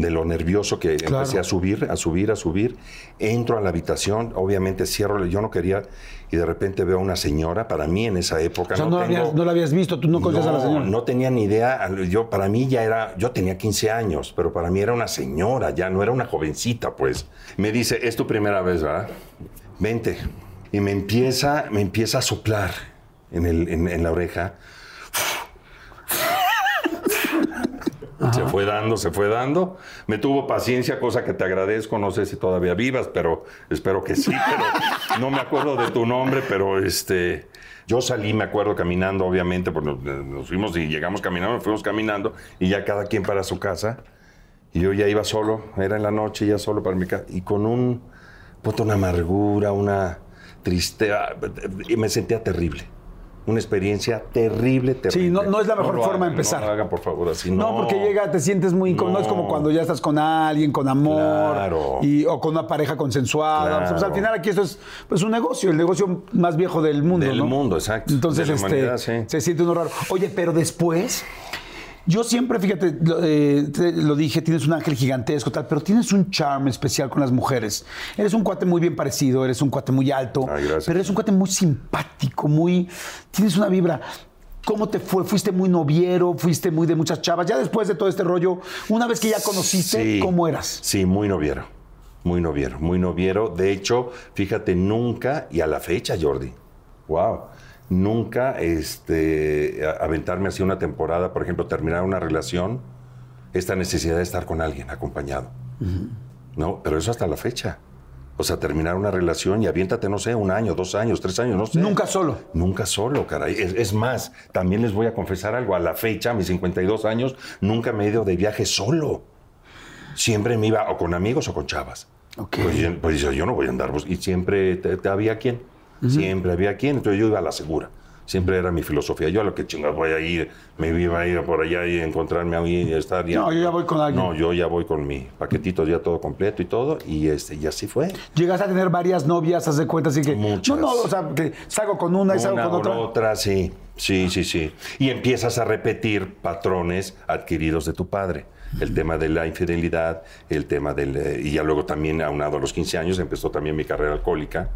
De lo nervioso que Claro. empecé a subir, a subir, a subir. Entro a la habitación, obviamente cierro, yo no quería, y de repente veo a una señora, para mí en esa época. o sea, no, no la tengo- habías, no la habías visto, tú no conocías a la señora. no tenía ni idea. Yo, para mí ya era, yo tenía 15 años, pero para mí era una señora, ya no era una jovencita, pues. Me dice, es tu primera vez, ¿verdad? Vente. Y me empieza, me empieza a soplar en, el- en- en la oreja. Se fue dando, se fue dando. Me tuvo paciencia, cosa que te agradezco. No sé si todavía vivas, pero espero que sí. Pero no me acuerdo de tu nombre, pero este. Yo salí, me acuerdo, caminando, obviamente, porque nos, nos fuimos y llegamos caminando, nos fuimos caminando, y ya cada quien para su casa. Y yo ya iba solo, era en la noche, ya solo para mi casa, y con un, puta, una amargura, una tristeza, y me sentía terrible. Una experiencia terrible, terrible. Sí, no- no es la mejor forma de empezar. No lo hagan, por favor, así No, no. porque llega, te sientes muy incómodo. No. es como cuando ya estás con alguien, con amor. Claro. Y, o con una pareja consensuada. Claro. Pues, al final aquí esto es pues, un negocio, el negocio más viejo del mundo. Del ¿no? mundo, exacto. Entonces, De la este, sí. se siente uno raro. Oye, pero después. Yo siempre, fíjate, lo, eh, te- lo dije, tienes un ángel gigantesco, tal, pero tienes un charm especial con las mujeres. Eres un cuate muy bien parecido, eres un cuate muy alto, Ay, pero eres un cuate muy simpático, muy. Tienes una vibra. ¿Cómo te fue? ¿Fuiste muy noviero? ¿Fuiste muy de muchas chavas? Ya después de todo este rollo, una vez que ya conociste, Sí. ¿cómo eras? Sí, muy noviero. Muy noviero, muy noviero. De hecho, fíjate, nunca, y a la fecha, Jordi, wow, nunca este, aventarme así una temporada, por ejemplo, terminar una relación, esta necesidad de estar con alguien acompañado. No, pero eso hasta la fecha. O sea, terminar una relación y aviéntate, no sé, un año, dos años, tres años, no sé. Nunca solo. Nunca solo, caray. Es, es más, también les voy a confesar algo. A la fecha, a mis 52 años, nunca me he ido de viaje solo. Siempre me iba o con amigos o con chavas. Ok. Pues, yo- pues yo, no voy a andar. Y siempre te, te había quien. Siempre había quien. Entonces yo iba a la segura. Siempre era mi filosofía. Yo a lo que chingas voy a ir, me iba a ir por allá y encontrarme ahí y estar. ya- No, yo ya voy con alguien. No, yo ya voy con mi paquetito ya todo completo y todo. Y, este, y así fue. Llegas a tener varias novias, haz de cuenta, así que. Muchas. No, no, o sea, que salgo con una y salgo Una con otra. otra, sí. Sí, sí, sí. Y empiezas a repetir patrones adquiridos de tu padre. El tema de la infidelidad, el tema del... eh, y ya luego también, aunado a los 15 años, empezó también mi carrera alcohólica.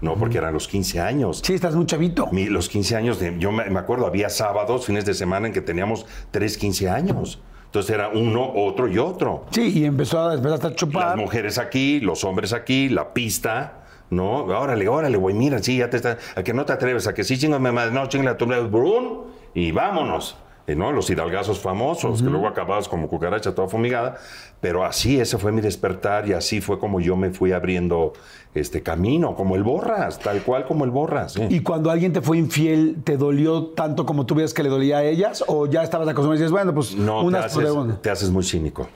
No, porque eran los 15 años. Sí, estás muy chavito. Mi- los 15 años, de, yo me, me acuerdo, había sábados, fines de semana en que teníamos 3, 15 años. Entonces era uno, otro y otro. Sí, y empezó a, empezaste a chupar. Las mujeres aquí, los hombres aquí, la pista, ¿no? Órale, órale, güey, mira, sí, ya te está. A que no te atreves, a que sí, chingame más, no, chingale a tu brun, y vámonos. Eh, ¿no? Los hidalgazos famosos, que luego acababas como cucaracha toda fumigada. Pero así, ese fue mi despertar y así fue como yo me fui abriendo este camino, como el borras, tal cual como el borras. sí. Y cuando alguien te fue infiel, ¿te dolió tanto como tú veías que le dolía a ellas? ¿O ya estabas acostumbrado y dices, bueno, pues No, te unas haces, de una? te haces muy cínico.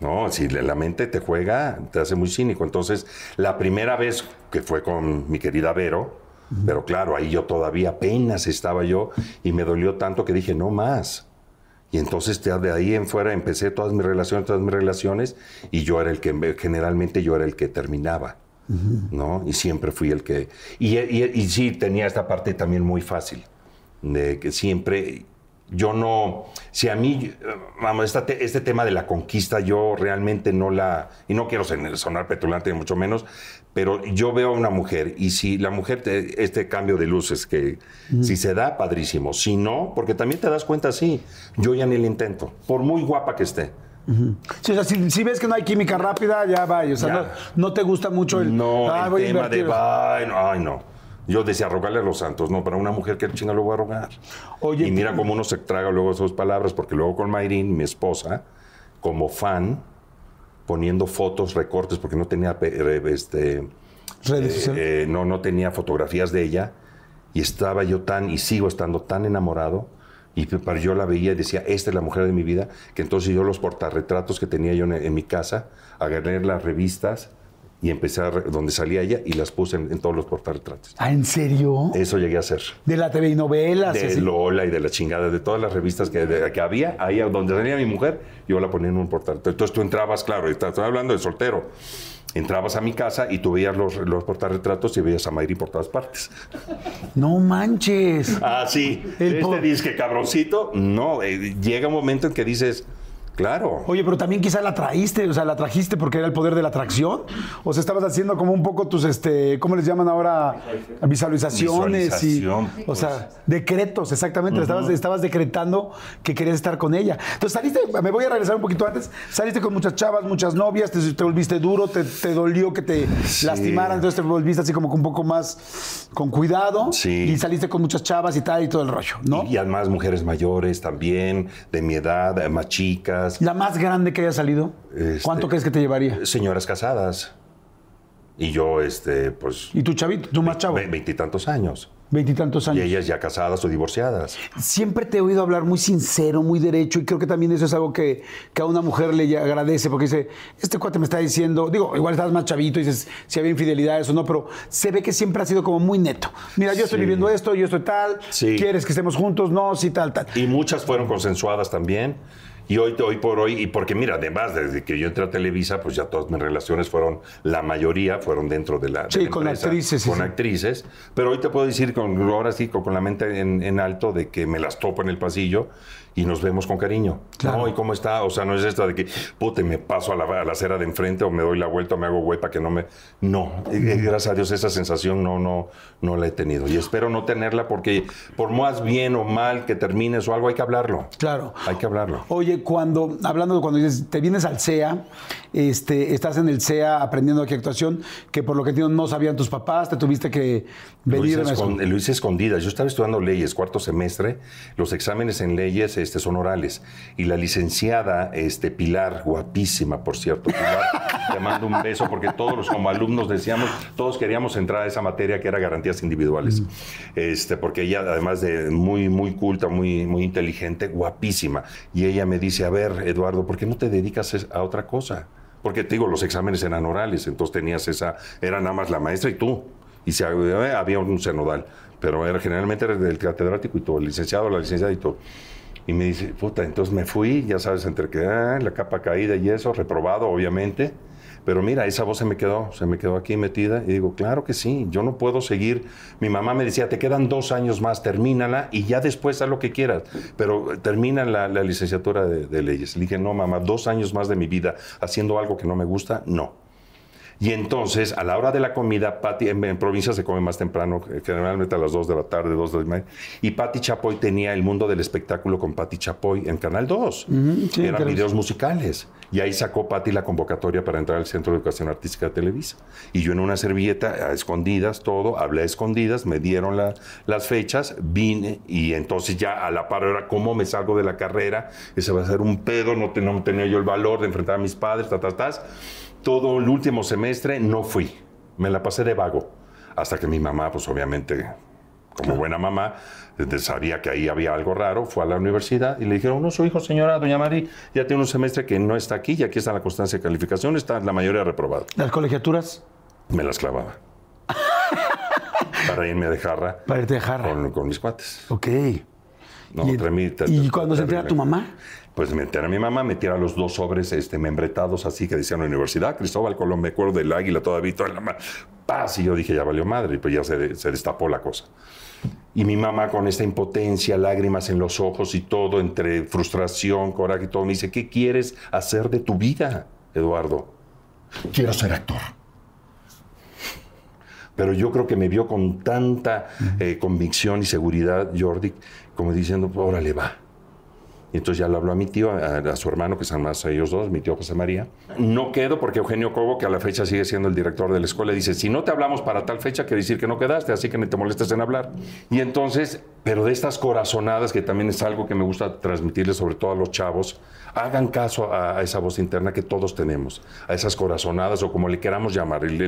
No, si la la mente te juega, te hace muy cínico. Entonces, la primera vez que fue con mi querida Vero, pero claro, ahí yo todavía apenas estaba yo y me dolió tanto que dije, no más. Y entonces de ahí en fuera empecé todas mis relaciones, todas mis relaciones, y yo era el que, generalmente yo era el que terminaba, ¿no? Y siempre fui el que... Y, y- y sí, tenía esta parte también muy fácil, de que siempre... Yo no, si a mí, eh, vamos, esta te- este tema de la conquista, yo realmente no la, y no quiero sonar petulante, ni mucho menos, pero yo veo a una mujer, y si la mujer, te- este cambio de luces, que si se da, padrísimo, si no, porque también te das cuenta, sí, yo ya ni le intento, por muy guapa que esté. Sí, o sea, si, si ves que no hay química rápida, ya va. O sea, no, no te gusta mucho el. No, "Ah, tema de, invertir". ay, no, ay, no. Yo decía, rogarle a los santos, no, para una mujer que chinga lo voy a rogar. Oye, y mira cómo uno se traga luego sus palabras, porque luego con Mayrin, mi esposa, como fan, poniendo fotos, recortes, porque no tenía este, Redes eh, eh, no, no tenía fotografías de ella, y estaba yo tan, y sigo estando tan enamorado, Y yo la veía y decía, esta es la mujer de mi vida, que entonces yo los portarretratos que tenía yo en, en mi casa, agarré las revistas y empecé a, donde salía ella y las puse en, en todos los portarretratos. ¿Ah, en serio? Eso llegué a hacer. De la TV y novelas. De así. Lola y de la chingada, de todas las revistas que, de- que había, ahí donde salía mi mujer, yo la ponía en un portarretrato. Entonces tú entrabas, claro, está- estoy hablando de soltero. Entrabas a mi casa y tú veías los, los portarretratos y veías a Mayri por todas partes. No manches. Ah, sí. El este disque cabroncito, no. eh, llega un momento en que dices, claro. Oye, pero también quizá la traíste, o sea, la trajiste porque era el poder de la atracción. O sea, estabas haciendo como un poco tus, este, ¿cómo les llaman ahora? Visualizaciones Visualización, y, o pues. sea, decretos, exactamente. estabas, estabas decretando que querías estar con ella. Entonces saliste, me voy a regresar un poquito antes. Saliste con muchas chavas, muchas novias, te, te volviste duro, te, te dolió que te lastimaran, entonces te volviste así como que un poco más con cuidado. Sí. Y saliste con muchas chavas y tal y todo el rollo, ¿no? Y, y además mujeres mayores también, de mi edad, eh, más chicas, La más grande que haya salido, Este- ¿cuánto crees que te llevaría? señoras casadas. Y yo, este, pues, Y tu chavito, tú más chavo, ve- veintitantos años. veintitantos Y años. ellas ya casadas o divorciadas. Siempre te he oído hablar muy sincero, muy derecho, y creo que también eso es algo que, que a una mujer le agradece, porque dice, este cuate me está diciendo, digo, igual estás más chavito, y dices si había infidelidades o no, pero se ve que siempre ha sido como muy neto. Mira, yo estoy viviendo esto, yo estoy tal, Sí. ¿quieres que estemos juntos? No, sí, tal, tal. Y muchas fueron consensuadas también. Y hoy, hoy por hoy, y porque mira, además, desde que yo entré a Televisa, pues ya todas mis relaciones fueron, la mayoría fueron dentro de la. de Sí, la con empresa, actrices, Con sí. actrices. Pero hoy te puedo decir, con, ahora sí, con, con la mente en, en alto, de que me las topo en el pasillo y nos vemos con cariño. Claro. ¿No? ¿Y cómo está? O sea, no es esto de que, puta, me paso a la, a la acera de enfrente o me doy la vuelta o me hago güey para que no me. No, eh, eh, gracias a Dios esa sensación no, no, no la he tenido. Y espero no tenerla porque, por más bien o mal que termines o algo, hay que hablarlo. Claro. Hay que hablarlo. Oye, cuando, hablando de cuando dices, te vienes al CEA, este, estás en el CEA aprendiendo aquí actuación, que por lo que entiendo no sabían tus papás, te tuviste que Lo venir hice, a escon- lo hice escondidas. Yo estaba estudiando leyes, cuarto semestre. Los exámenes en leyes este, son orales. Y la licenciada este, Pilar, guapísima, por cierto, Pilar, te mando un beso porque todos los como alumnos decíamos, todos queríamos entrar a esa materia que era garantías individuales. Este, porque ella, además de muy, muy culta, muy, muy inteligente, guapísima. Y ella me dice, a ver, Eduardo, ¿por qué no te dedicas a otra cosa? Porque te digo, los exámenes eran orales, entonces tenías esa, era nada más la maestra y tú. Y si había, había un cenodal, pero era, generalmente era del catedrático y todo, el licenciado, la licenciada y todo. Y me dice, puta, entonces me fui, ya sabes, entre que ah, la capa caída y eso, reprobado, obviamente. Pero mira, esa voz se me quedó, se me quedó aquí metida. Y digo, claro que sí, yo no puedo seguir. Mi mamá me decía, te quedan dos años más, termínala y ya después haz lo que quieras. Pero termina la, la licenciatura de, de leyes. Le dije, no, mamá, dos años más de mi vida haciendo algo que no me gusta, no. Y entonces, a la hora de la comida, Pati, en, en provincia se come más temprano, eh, generalmente a las 2 de la tarde, 2 de la mañana. Y Pati Chapoy tenía el mundo del espectáculo con Pati Chapoy en Canal 2. sí, Eran claro. videos musicales. Y ahí sacó Pati la convocatoria para entrar al Centro de Educación Artística de Televisa. Y yo en una servilleta, a escondidas, todo, hablé a escondidas, me dieron la- las fechas, vine y entonces ya a la par era cómo me salgo de la carrera. Ese va a ser un pedo, no, te- no tenía yo el valor de enfrentar a mis padres, ta, ta, tas. Todo el último semestre no fui. Me la pasé de vago. Hasta que mi mamá, pues obviamente, como buena mamá, sabía que ahí había algo raro, fue a la universidad y le dijeron, no, su hijo, señora Doña Mari, ya tiene un semestre que no está aquí y aquí está la constancia de calificación, está la mayoría reprobada. ¿Las colegiaturas? Me las clavaba. Para irme de jarra Para irte de jarra. con, con mis cuates. Ok. No, ¿Y, tremita- y cuando se entera tu mamá? Pues me entera mi mamá, me tira los dos sobres este, membretados así que decían la universidad, Cristóbal Colón, me acuerdo del águila todavía, toda la ma- paz. Y yo dije, ya valió madre, y pues ya se, se destapó la cosa. Y mi mamá con esta impotencia, lágrimas en los ojos y todo, entre frustración, coraje y todo, me dice, ¿qué quieres hacer de tu vida, Eduardo? Quiero ser actor. Pero yo creo que me vio con tanta eh, convicción y seguridad, Jordi, como diciendo, órale, va. Y entonces ya le habló a mi tío, a, su hermano, que son más ellos dos, mi tío José María. No quedo porque Eugenio Cobo, que a la fecha sigue siendo el director de la escuela, dice, si no te hablamos para tal fecha, quiere decir que no quedaste, así que ni te molestes en hablar. Y entonces, pero de estas corazonadas, que también es algo que me gusta transmitirles sobre todo a los chavos, hagan caso a, esa voz interna que todos tenemos, a esas corazonadas o como le queramos llamar, el,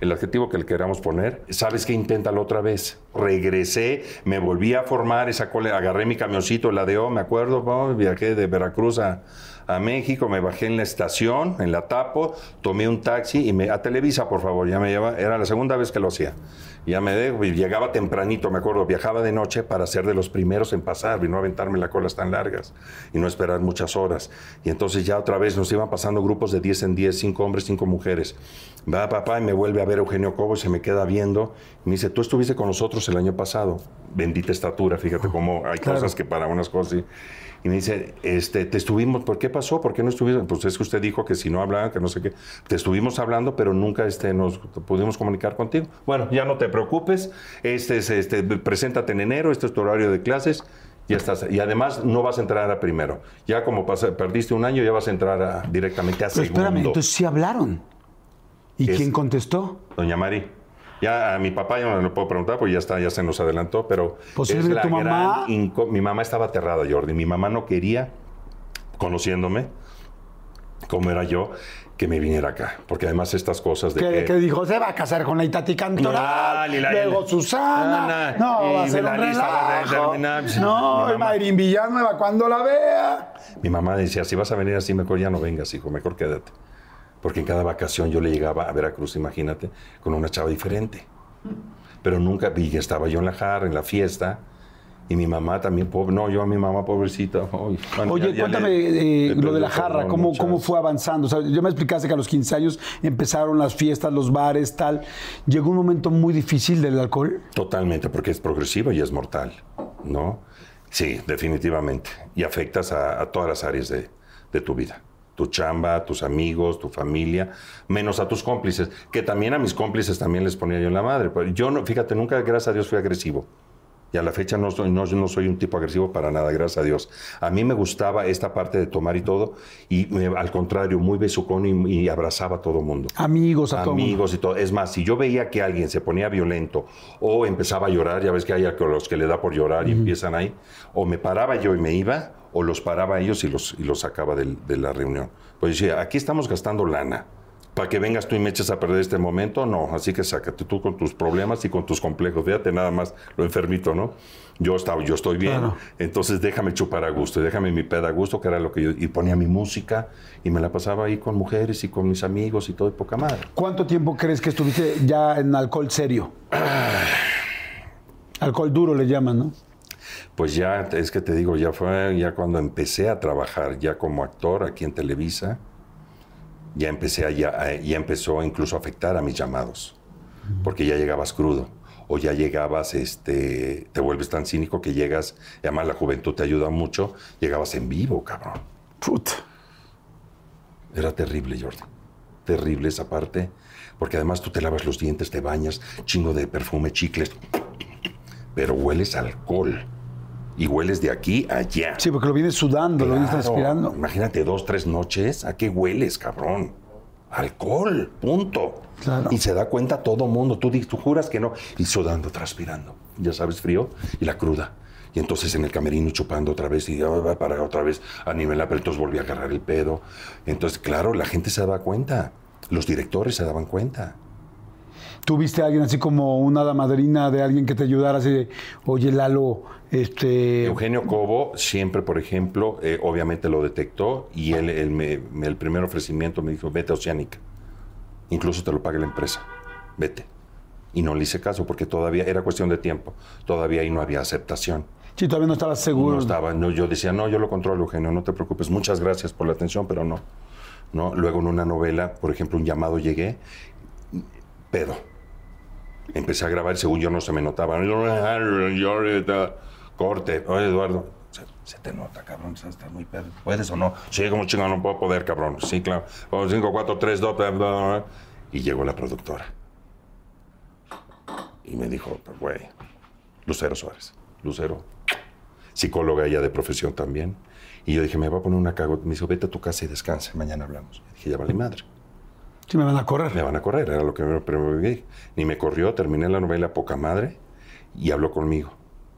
el- adjetivo que le queramos poner. ¿Sabes qué? Inténtalo otra vez. Regresé, me volví a formar, esa cole, agarré mi camioncito, la de O, me acuerdo, ¿no? viajé de Veracruz a, a México, me bajé en la estación, en la Tapo, tomé un taxi y me a Televisa, por favor, ya me lleva, era la segunda vez que lo hacía. Ya me dejo, y llegaba tempranito, me acuerdo, viajaba de noche para ser de los primeros en pasar y no aventarme las colas tan largas y no esperar muchas horas. Y entonces ya otra vez nos iban pasando grupos de 10 en 10, 5 hombres, 5 mujeres. Va papá y me vuelve a ver Eugenio Cobo y se me queda viendo y me dice, tú estuviste con nosotros el año pasado. Bendita estatura, fíjate cómo hay Claro. cosas que para unas cosas sí. Y me dice, este, te estuvimos, ¿por qué pasó? ¿Por qué no estuviste? Pues es que usted dijo que si no hablaban, que no sé qué. Te estuvimos hablando, pero nunca este, nos pudimos comunicar contigo. Bueno, ya no te preocupes, este, es, este, preséntate en enero, este es tu horario de clases, ya estás. Y además no vas a entrar a primero. Ya como pasa- perdiste un año, ya vas a entrar a- directamente a Pero segundo. espérame, entonces sí hablaron. ¿Y quién contestó? Doña Mari. Ya a mi papá ya no le puedo preguntar porque ya está, ya se nos adelantó, pero Posible, la tu mamá- gran mi mamá estaba aterrada, Jordi. Mi mamá no quería, conociéndome, como era yo, que me viniera acá. Porque además estas cosas de Que, que... dijo, se va a casar con la Itati Cantoral, ni la- luego Susana, Ana, no, va a ser un relajo. terminar. No, mamá. Mayrin Villanueva cuando la vea. Mi mamá decía, si vas a venir así, mejor ya no vengas, hijo, mejor quédate. Porque en cada vacación yo le llegaba a Veracruz, imagínate, con una chava diferente. Pero nunca vi que estaba yo en la jarra, en la fiesta. Y mi mamá también, pobre. No, yo a mi mamá, pobrecita. bueno, Oye, ya- ya cuéntame le- eh, le lo de la jarra, ¿cómo, muchas. cómo fue avanzando. O sea, ya me explicaste que a los 15 años empezaron las fiestas, los bares, tal. Llegó un momento muy difícil del alcohol. Totalmente, porque es progresivo y es mortal, ¿no? Sí, definitivamente. Y afectas a, a todas las áreas de, de tu vida. Tu chamba, tus amigos, tu familia, menos a tus cómplices, que también a mis cómplices también les ponía yo en la madre. Pero yo, no, fíjate, nunca, gracias a Dios, fui agresivo. Y a la fecha no soy, no, no soy un tipo agresivo para nada, gracias a Dios. A mí me gustaba esta parte de tomar y todo, y me- al contrario, muy besucón y, y abrazaba a todo mundo Amigos, a todo mundo. amigos y todo. Es más, si yo veía que alguien se ponía violento o empezaba a llorar, ya ves que hay a los que le da por llorar y empiezan ahí, o me paraba yo y me iba, o los paraba ellos y los, y los sacaba de la reunión. Pues decía, aquí estamos gastando lana. Para que vengas tú y me eches a perder este momento, no. Así que sácate tú con tus problemas y con tus complejos. Fíjate nada más lo enfermito, ¿no? Yo, estaba, yo estoy bien, Claro. entonces déjame chupar a gusto, déjame mi peda a gusto, que era lo que yo... Y ponía mi música y me la pasaba ahí con mujeres y con mis amigos y todo de poca madre. ¿Cuánto tiempo crees que estuviste ya en alcohol serio? Alcohol duro le llaman, ¿no? Pues ya, es que te digo, ya fue ya cuando empecé a trabajar ya como actor aquí en Televisa, ya empecé a, ya, ya empezó incluso a afectar a mis llamados, porque ya llegabas crudo o ya llegabas, este, te vuelves tan cínico que llegas, y además la juventud te ayuda mucho, llegabas en vivo, cabrón. Puta. Era terrible, Jordi. Terrible esa parte, porque además tú te lavas los dientes, te bañas, chingo de perfume, chicles, pero hueles alcohol y hueles de aquí a allá. Sí, porque lo vienes sudando, lo vienes transpirando. Imagínate dos, tres noches. ¿A qué hueles, cabrón? Alcohol, punto. Claro. Y se da cuenta todo mundo. Tú, tú juras que no. Y sudando, transpirando. Ya sabes, frío. Y la cruda. Y entonces en el camerino chupando otra vez y para otra vez a nivelar, pero entonces volví a agarrar el pedo. Entonces, claro, la gente se daba cuenta. Los directores se daban cuenta. ¿Tú viste a alguien así como una hada madrina de alguien que te ayudara así de, oye, Lalo, este... Eugenio Cobo siempre, por ejemplo, eh, obviamente lo detectó y él, él me- me- el primer ofrecimiento me dijo, vete a Oceánica. Incluso te lo paga la empresa. Vete. Y no le hice caso porque todavía era cuestión de tiempo. Todavía ahí no había aceptación. Sí, todavía no estabas seguro. No estaba, no, yo decía, no, yo lo controlo, Eugenio, no te preocupes. Muchas gracias por la atención, pero no. no. Luego en una novela, por ejemplo, un llamado llegué, pedo. Empecé a grabar, según yo no se me notaba. Corte. Oye, Eduardo, se, se te nota, cabrón, estás muy pedo. ¿Puedes o no? Sí, como chingado, no puedo poder, cabrón. Sí, claro. 5, 4, 3, 2, bla, bla, bla. Y llegó la productora. Y me dijo, güey, Lucero Suárez. Lucero, psicóloga ella de profesión también. Y yo dije, me voy a poner una cagota. Me dijo, vete a tu casa y descanse, mañana hablamos. Y dije, ya vale madre. Sí, me van a correr. Me van a correr, era lo que me pregunté. Ni me corrió, terminé la novela poca madre y habló conmigo.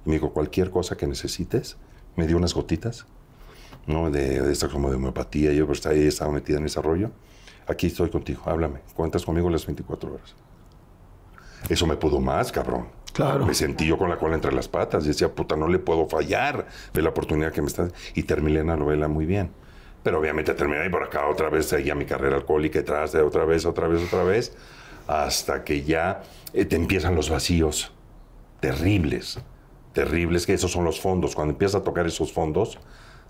Y me dijo, cualquier cosa que necesites, me dio unas gotitas, ¿no? De, de esta como de homeopatía. Yo pues, ahí estaba metida en ese rollo. Aquí estoy contigo, háblame. Cuentas conmigo las 24 horas. Eso me pudo más, cabrón. Claro. Me sentí yo con la cola entre las patas. Y decía, puta, no le puedo fallar. Ve la oportunidad que me está... Y terminé la novela muy bien. Pero obviamente terminé y por acá otra vez seguía mi carrera alcohólica y tras de otra vez, otra vez, otra vez. Hasta que ya eh, te empiezan los vacíos. Terribles. Terribles, que esos son los fondos. Cuando empiezas a tocar esos fondos,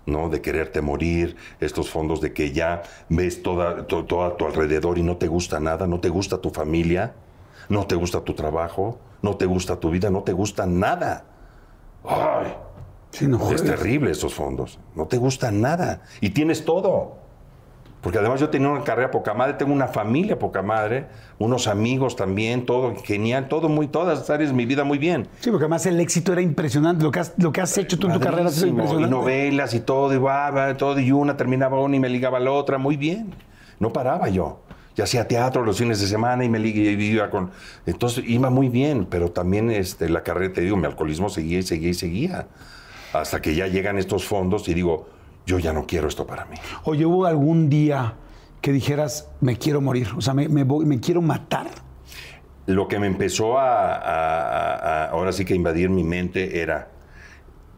¿no? De quererte morir, estos fondos de que ya ves toda, to- todo a tu alrededor y no te gusta nada, no te gusta tu familia, no te gusta tu trabajo, no te gusta tu vida, no te gusta nada. Ay, Sí, no es terrible esos fondos. No te gusta nada. Y tienes todo. Porque además yo tenía una carrera poca madre, tengo una familia poca madre, unos amigos también, todo genial, todo muy, todas las áreas de mi vida muy bien. Sí, porque además el éxito era impresionante. Lo que has, lo que has hecho tú en tu carrera ha sido Padrísimo, Y impresionante. novelas y todo, y va, todo, y una terminaba una y me ligaba la otra, muy bien. No paraba yo. Ya hacía teatro los fines de semana y me iba con. Entonces iba muy bien, pero también este, la carrera, te digo, mi alcoholismo seguía y seguía y seguía. Hasta que ya llegan estos fondos y digo, yo ya no quiero esto para mí. Oye, ¿hubo algún día que dijeras, me quiero morir? O sea, me, me quiero matar. Lo que me empezó a- a- ahora sí que invadir mi mente era,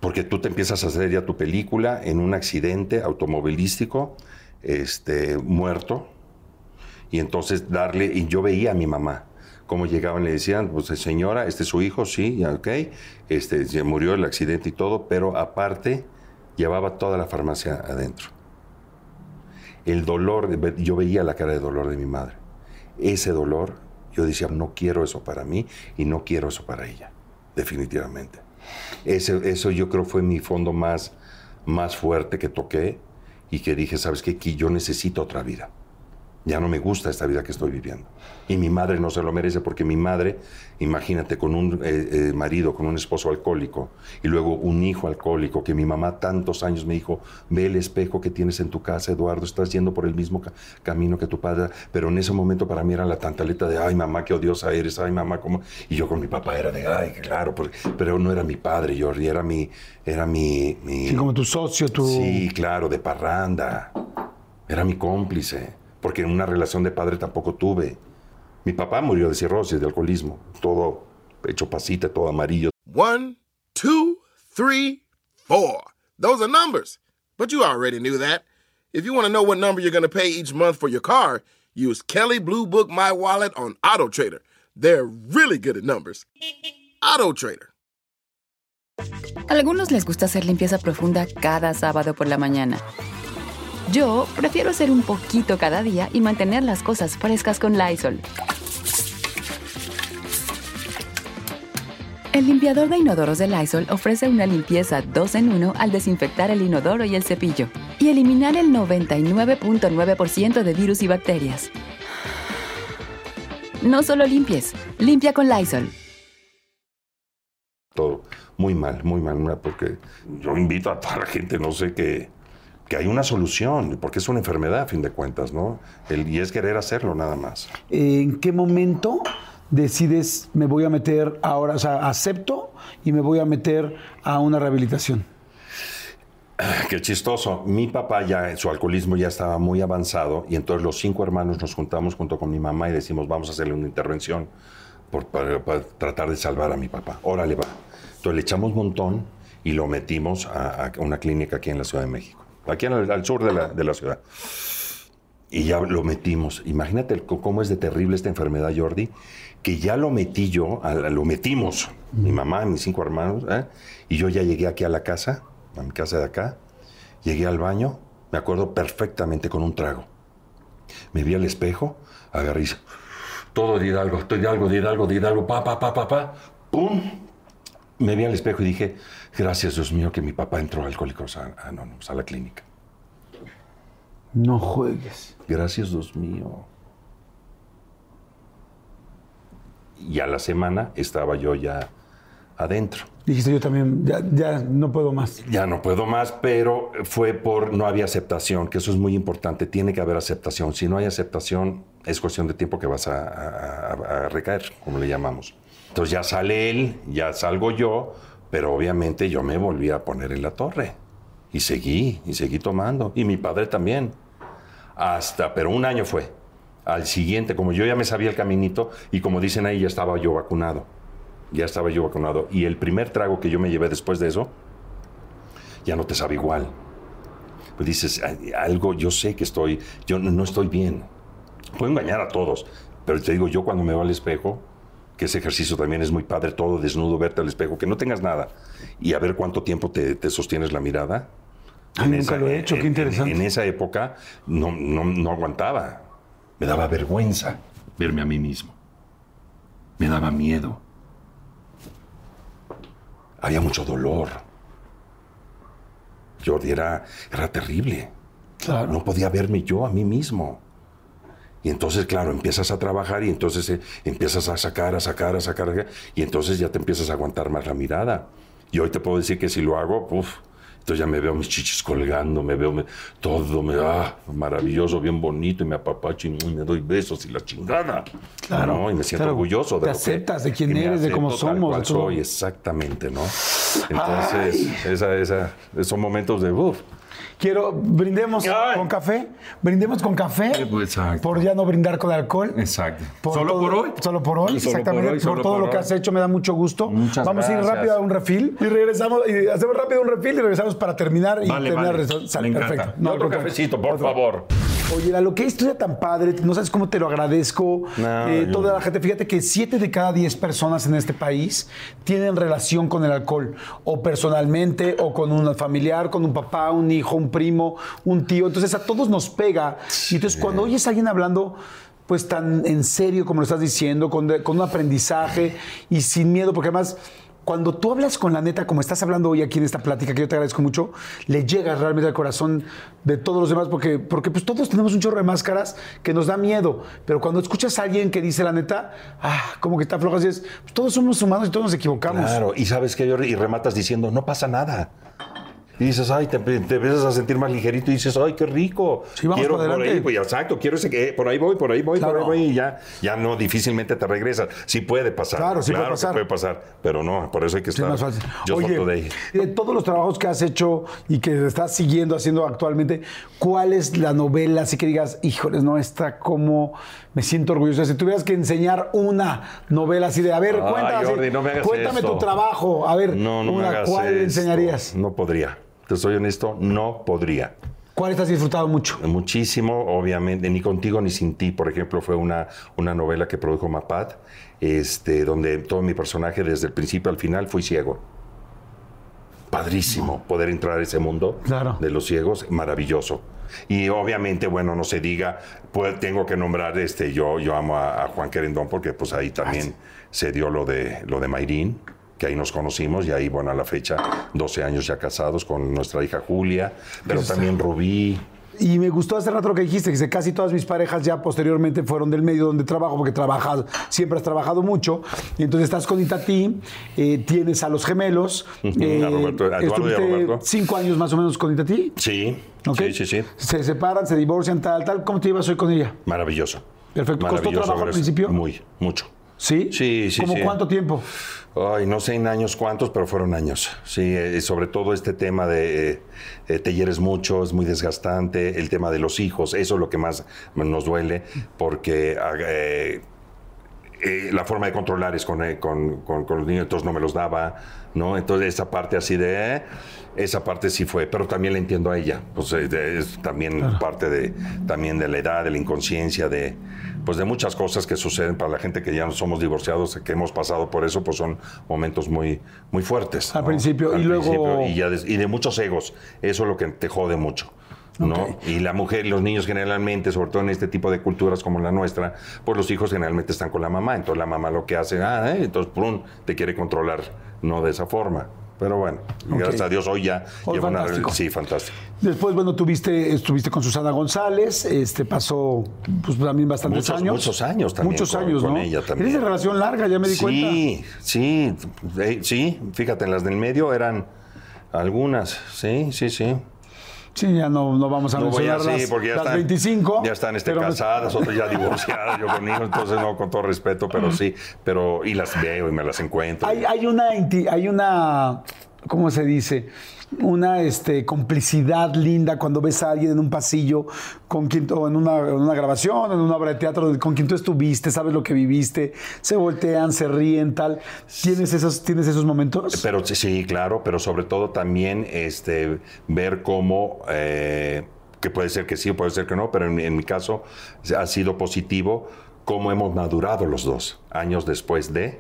porque tú te empiezas a hacer ya tu película en un accidente automovilístico, este, muerto, y entonces darle, y yo veía a mi mamá, cómo llegaban, le decían, pues señora, este es su hijo, sí, ya, ok, este, murió el accidente y todo, pero aparte llevaba toda la farmacia adentro. El dolor, yo veía la cara de dolor de mi madre. Ese dolor, yo decía, no quiero eso para mí y no quiero eso para ella, definitivamente. Ese- eso yo creo fue mi fondo más, más fuerte que toqué y que dije, ¿sabes qué? Que yo necesito otra vida. Ya no me gusta esta vida que estoy viviendo. Y mi madre no se lo merece porque mi madre, imagínate, con un eh, eh, marido, con un esposo alcohólico y luego un hijo alcohólico, que mi mamá tantos años me dijo, ve el espejo que tienes en tu casa, Eduardo, estás yendo por el mismo ca- camino que tu padre. Pero en ese momento para mí era la tantaleta de, ay mamá, qué odiosa eres, ay mamá, ¿cómo? Y yo con mi papá era de, ay, claro, porque- pero no era mi padre, Jordi, era mi, era mi... mi Sí, como tu socio, tu... Sí, claro, de parranda. Era mi cómplice, porque en una relación de padre tampoco tuve. Mi papá murió de cirrosis, de alcoholismo, todo hecho pasita, todo amarillo. One, two, three, four. Those are numbers. But you already knew that. If you want to know what number you're going to pay each month for your car, use Kelly Blue Book My Wallet on Auto Trader. They're really good at numbers. Auto Trader. A algunos les gusta hacer limpieza profunda cada sábado por la mañana. Yo prefiero hacer un poquito cada día y mantener las cosas frescas con Lysol. El limpiador de inodoros de Lysol ofrece una limpieza 2 en 1 al desinfectar el inodoro y el cepillo y eliminar el 99.9% de virus y bacterias. No solo limpies, limpia con Lysol. Todo muy mal, muy mal, porque yo invito a toda la gente, no sé, que, que hay una solución, porque es una enfermedad a fin de cuentas, ¿no? El, y es querer hacerlo nada más. ¿En qué momento decides, me voy a meter ahora, o sea, acepto y me voy a meter a una rehabilitación? Qué chistoso. Mi papá ya, su alcoholismo ya estaba muy avanzado y entonces los cinco hermanos nos juntamos junto con mi mamá y decimos, vamos a hacerle una intervención por- para, para tratar de salvar a mi papá. Órale, va. Entonces le echamos un montón y lo metimos a, a una clínica aquí en la Ciudad de México, aquí al sur de la, de la ciudad. Y ya lo metimos. Imagínate el- cómo es de terrible esta enfermedad, Jordi, que ya lo metí yo, a- lo metimos, mi mamá, mis cinco hermanos, ¿eh? y yo ya llegué aquí a la casa, a mi casa de acá, llegué al baño, me acuerdo perfectamente con un trago. Me vi al espejo, agarré todo de Hidalgo, estoy de algo, de Hidalgo, de Hidalgo, pa, pa, pa, pa, pa, pum. Me vi al espejo y dije, gracias Dios mío que mi papá entró a Alcohólicos An- Anónimos, a la clínica. No juegues. Gracias, Dios mío. Y a la semana estaba yo ya adentro. Dijiste yo también, ya, ya no puedo más. Ya no puedo más, pero fue por no había aceptación, que eso es muy importante. Tiene que haber aceptación. Si no hay aceptación, es cuestión de tiempo que vas a, a- a recaer, como le llamamos. Entonces ya sale él, ya salgo yo, pero obviamente yo me volví a poner en la torre. Y seguí, y seguí tomando. Y mi padre también. Hasta, pero un año fue. Al siguiente, como yo ya me sabía el caminito, y como dicen ahí, ya estaba yo vacunado. Ya estaba yo vacunado. Y el primer trago que yo me llevé después de eso, ya no te sabe igual. Pues dices, "Ay, algo, yo sé que estoy, yo no estoy bien. Puedo engañar a todos, pero te digo, yo cuando me veo al espejo, que ese ejercicio también es muy padre, todo desnudo, verte al espejo, que no tengas nada y a ver cuánto tiempo te, te sostienes la mirada. Ay, nunca lo he hecho, qué en- interesante. En, esa época no, no, no aguantaba. Me daba vergüenza verme a mí mismo. Me daba miedo. Había mucho dolor. Jordi era, era terrible. Claro. No podía verme yo a mí mismo. Y entonces, claro, empiezas a trabajar y entonces eh, empiezas a sacar, a sacar, a sacar, y entonces ya te empiezas a aguantar más la mirada. Y hoy te puedo decir que si lo hago, uff, entonces ya me veo mis chichis colgando, me veo me- todo, me ah, maravilloso, bien bonito, y me apapacho y me doy besos y la chingada. Claro, ¿no? Y me siento claro. orgulloso de Te lo que- aceptas de quién que eres, de cómo somos, de todo. soy, exactamente, ¿no? Entonces, esa, esa, esos momentos de uff. Quiero, brindemos Ay. con café, brindemos con café, pues, exacto. por ya no brindar con alcohol. Exacto. Por ¿Solo todo- por hoy? Solo por hoy, Solo por exactamente. hoy, Por, todo por lo que has hecho, me da mucho gusto. Muchas Vamos a ir gracias. rápido a un refil y regresamos. Y hacemos rápido un refil y regresamos para terminar y Vale, terminar. vale. Sale, Me encanta. perfecto. Y al otro cafecito, por Otro. favor. Oye, Lalo, qué historia tan padre. No sabes cómo te lo agradezco. No, Eh, toda la gente, fíjate que 7 de cada 10 personas en este país tienen relación con el alcohol. O personalmente, o con un familiar, con un papá, un hijo, un primo, un tío. Entonces a todos nos pega. Y entonces cuando oyes a alguien hablando pues tan en serio como lo estás diciendo, con un aprendizaje y sin miedo, porque además cuando tú hablas con la neta, como estás hablando hoy aquí en esta plática, que yo te agradezco mucho, le llegas realmente al corazón de todos los demás, porque, porque pues todos tenemos un chorro de máscaras que nos da miedo, pero cuando escuchas a alguien que dice la neta, ah, como que te aflojas y dices, pues todos somos humanos y todos nos equivocamos. Claro, y sabes que y rematas diciendo, no pasa nada. Y dices, ay, te, te empiezas a sentir más ligerito y dices, ay, qué rico. Sí, vamos quiero por adelante. ahí, pues, exacto, quiero ese que por ahí voy, por ahí voy, Claro. por ahí voy y ya, ya no difícilmente te regresas. Sí puede pasar. Claro, sí puede pasar. puede pasar, pero no, por eso hay que estar. Yo Oye, solto de ahí. de todos los trabajos que has hecho y que estás siguiendo haciendo actualmente, ¿cuál es la novela así que digas, híjoles, no, está como me siento orgulloso? Si tuvieras que enseñar una novela así de, a ver, cuéntame, Jordi, no me hagas cuéntame esto. tu trabajo, a ver, No, no me una, hagas ¿cuál esto. enseñarías? No podría. Te soy honesto, no podría. ¿Cuál estás disfrutado mucho? Muchísimo, obviamente, ni contigo ni sin ti, por ejemplo, fue una, una novela que produjo Mapat, este, donde todo mi personaje desde el principio al final fui ciego. Padrísimo poder entrar a ese mundo Claro. de los ciegos, maravilloso. Y obviamente, bueno, no se diga, pues tengo que nombrar, este, yo, yo amo a, a Juan Querendón porque pues ahí también se dio lo de, lo de Mayrín, que ahí nos conocimos y ahí, bueno, a la fecha, 12 años ya casados con nuestra hija Julia, pero Eso está- también Rubí, Y me gustó hace rato lo que dijiste, que casi todas mis parejas ya posteriormente fueron del medio donde trabajo, porque trabajas, siempre has trabajado mucho. Y entonces estás con Itatí, eh, tienes a los gemelos. eh, a Roberto, a Eduardo y a Roberto. cinco años más o menos con Itatí. Sí, sí, sí, sí. Se separan, se divorcian, tal, tal. ¿Cómo te llevas hoy con ella? Maravilloso. Perfecto. ¿Costó Maravilloso, trabajo al principio? Muy, mucho. ¿Sí? Sí, sí, ¿Cómo sí. cuánto tiempo? Ay, no sé en años cuántos, pero fueron años. Sí, eh, sobre todo este tema de eh, te hieres mucho, es muy desgastante. El tema de los hijos, eso es lo que más nos duele, porque ah, eh, eh, la forma de controlar es con, con- con- con los niños, entonces no me los daba, ¿no? Entonces esa parte así de... esa parte sí fue, pero también la entiendo a ella. Pues eh, de- es también parte de, también de la edad, de la inconsciencia, de, pues de muchas cosas que suceden para la gente que ya no somos divorciados, que hemos pasado por eso, pues son momentos muy, muy fuertes. Al ¿no? principio, y luego- y, ya des- y de muchos egos. Eso es lo que te jode mucho. ¿no? Y la mujer y los niños generalmente, sobre todo en este tipo de culturas como la nuestra, pues los hijos generalmente están con la mamá. Entonces la mamá lo que hace, ah, eh, entonces prum, te quiere controlar, no de esa forma. Pero bueno, gracias a Dios hoy ya Hoy llevo una fantástico. Sí, fantástico. Después, bueno, tuviste, estuviste con Susana González, este pasó pues también bastantes Muchos- años. muchos años también Muchos con- años, con ¿no? ella también. Eres de relación larga, ya me di cuenta. Sí, sí, sí, fíjate, en las del medio eran algunas, sí, sí, sí. Sí, ya no, no vamos a No voy las, porque ya las están, 25. ya están este, me- casadas, otras ya divorciadas, yo con hijos, entonces no, con todo respeto, pero sí, pero y las veo y me las encuentro. Hay, hay una, hay una, ¿cómo se dice? Una este, complicidad linda cuando ves a alguien en un pasillo con quien, o en una, en una grabación, en una obra de teatro, con quien tú estuviste, sabes lo que viviste, se voltean, se ríen, tal. ¿Tienes esos, ¿tienes esos momentos? Pero sí, claro, pero sobre todo también este, ver cómo, eh, que puede ser que sí o puede ser que no, pero en, en mi caso ha sido positivo, cómo hemos madurado los dos años después de,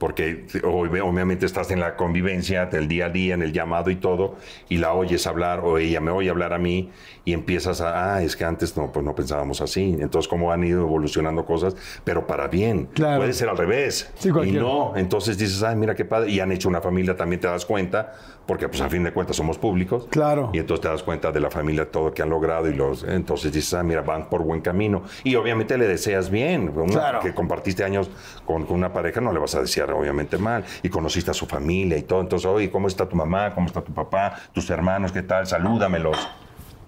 porque ob- obviamente estás en la convivencia del día a día, en el llamado y todo, y la oyes hablar o ella me oye hablar a mí y empiezas a, ah, es que antes no, pues no pensábamos así. Entonces, cómo han ido evolucionando cosas, pero para bien. Claro. Puede ser al revés. Sí, y no, entonces dices, ay, mira qué padre. Y han hecho una familia, también te das cuenta, porque pues a fin de cuentas somos públicos. Claro. Y entonces te das cuenta de la familia, todo que han logrado y los, entonces dices, ah, mira, van por buen camino. Y obviamente le deseas bien. Una Claro. Que compartiste años con, con una pareja, no le vas a desear obviamente mal. Y conociste a su familia y todo. Entonces, oye, ¿cómo está tu mamá? ¿Cómo está tu papá? ¿Tus hermanos? ¿Qué tal? Salúdamelos.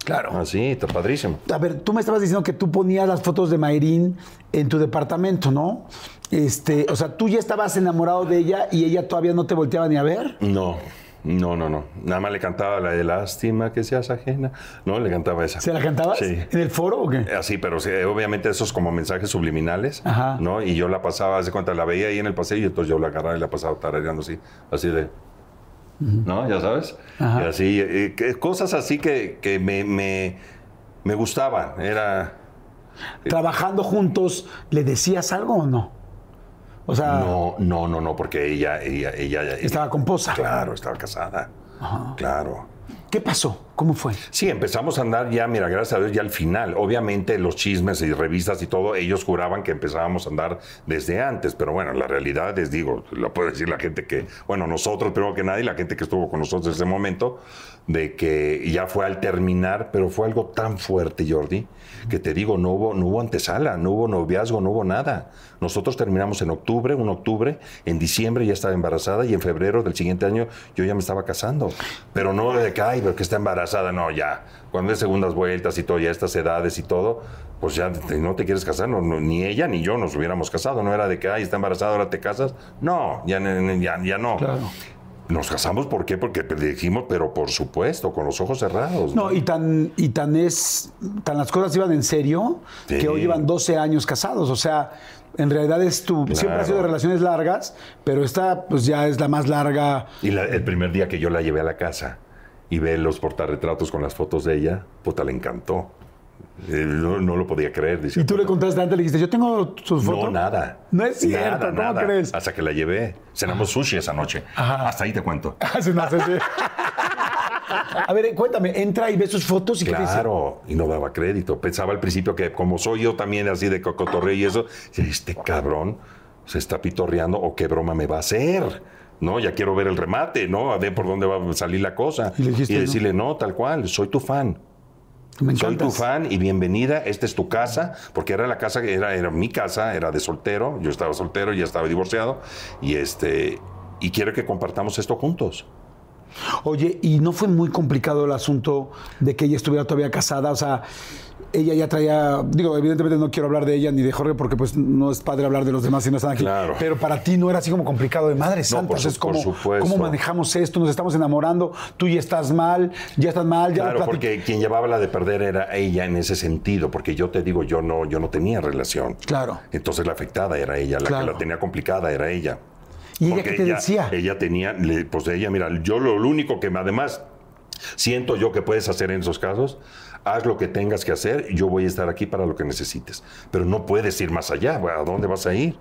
Claro. Así, está padrísimo. A ver, tú me estabas diciendo que tú ponías las fotos de Mayrín en tu departamento, ¿no? Este, o sea, tú ya estabas enamorado de ella y ella todavía no te volteaba ni a ver. No, no, no, no. Nada más le cantaba la de lástima que seas ajena. No, le cantaba esa. ¿Se la cantabas? Sí. ¿En el foro o qué? Así, pero sí, obviamente esos como mensajes subliminales, Ajá. ¿no? Y yo la pasaba, hace cuenta, la veía ahí en el pasillo, entonces yo la agarraba y la pasaba tarareando así, así de... ¿No? Ya sabes. Ajá. Y así, eh, que- cosas así que, que me, me, me gustaban. Era... Trabajando juntos, ¿le decías algo o no? O sea, No, no, no, no, porque ella, ella, ella... estaba con posa. Claro, estaba casada. Claro. ¿Qué pasó? ¿Cómo fue? Sí, empezamos a andar ya, mira, gracias a Dios, ya al final. Obviamente los chismes y revistas y todo, ellos juraban que empezábamos a andar desde antes, pero bueno, la realidad les digo, lo puede decir la gente que, bueno, nosotros primero que nadie, la gente que estuvo con nosotros en ese momento, de que ya fue al terminar, pero fue algo tan fuerte, Jordi, que te digo, no hubo, no hubo antesala, no hubo noviazgo, no hubo nada. Nosotros terminamos en octubre, un octubre, en diciembre ya estaba embarazada y en febrero del siguiente año yo ya me estaba casando. Pero no de que, ay, pero que está embarazada, no, ya. Cuando es segundas vueltas y todo, ya estas edades y todo, pues ya te- no te quieres casar, no, no, ni ella ni yo nos hubiéramos casado. No era de que, ay, está embarazada, ahora te casas. No, ya, ya, ya no. Claro. Nos casamos, ¿por qué? Porque le dijimos, pero por supuesto, con los ojos cerrados. No, y tan, y tan es, tan las cosas iban en serio Sí. que hoy llevan 12 años casados. O sea, en realidad es tu, siempre ha sido de relaciones largas, pero esta pues ya es la más larga. Y la- el primer día que yo la llevé a la casa y ve los portarretratos con las fotos de ella, puta, le encantó. Eh, no, no lo podía creer. dice, Y tú le contaste antes, le dijiste, yo tengo sus fotos. No, nada. No es cierto, Nada, ¿cómo nada. crees? Hasta que la llevé. Cenamos sushi esa noche. Ajá. Hasta ahí te cuento. Hace una sesión. A ver, cuéntame, entra y ve sus fotos y qué dice. Claro, y no daba crédito. Pensaba al principio que como soy yo también así de cocotorreo y eso, este cabrón se está pitorreando o qué broma me va a hacer. No, ya quiero ver el remate, ¿no? A ver por dónde va a salir la cosa. Y decirle, no, tal cual, soy tu fan. Me Soy tu fan y bienvenida. Esta es tu casa, porque era la casa que era, era mi casa, era de soltero. Yo estaba soltero, ya estaba divorciado. Y este y quiero que compartamos esto juntos. Oye, ¿y no fue muy complicado el asunto de que ella estuviera todavía casada? O sea, ella ya traía, digo, evidentemente no quiero hablar de ella ni de Jorge porque pues no es padre hablar de los demás si no están aquí. Claro. Pero para ti no era así como complicado de madre santa. por o sea, su- es como, por supuesto. ¿cómo manejamos esto? Nos estamos enamorando, tú ya estás mal, ya estás mal, ya Claro, lo porque quien llevaba la de perder era ella en ese sentido, porque yo te digo, yo no, yo no tenía relación. Claro. Entonces la afectada era ella, la Claro. que la tenía complicada era ella. ¿Y ella qué te decía? Ella tenía, pues ella, mira, yo lo, lo único que me- además siento yo que puedes hacer en esos casos, haz lo que tengas que hacer, yo voy a estar aquí para lo que necesites. Pero no puedes ir más allá, ¿a dónde vas a ir?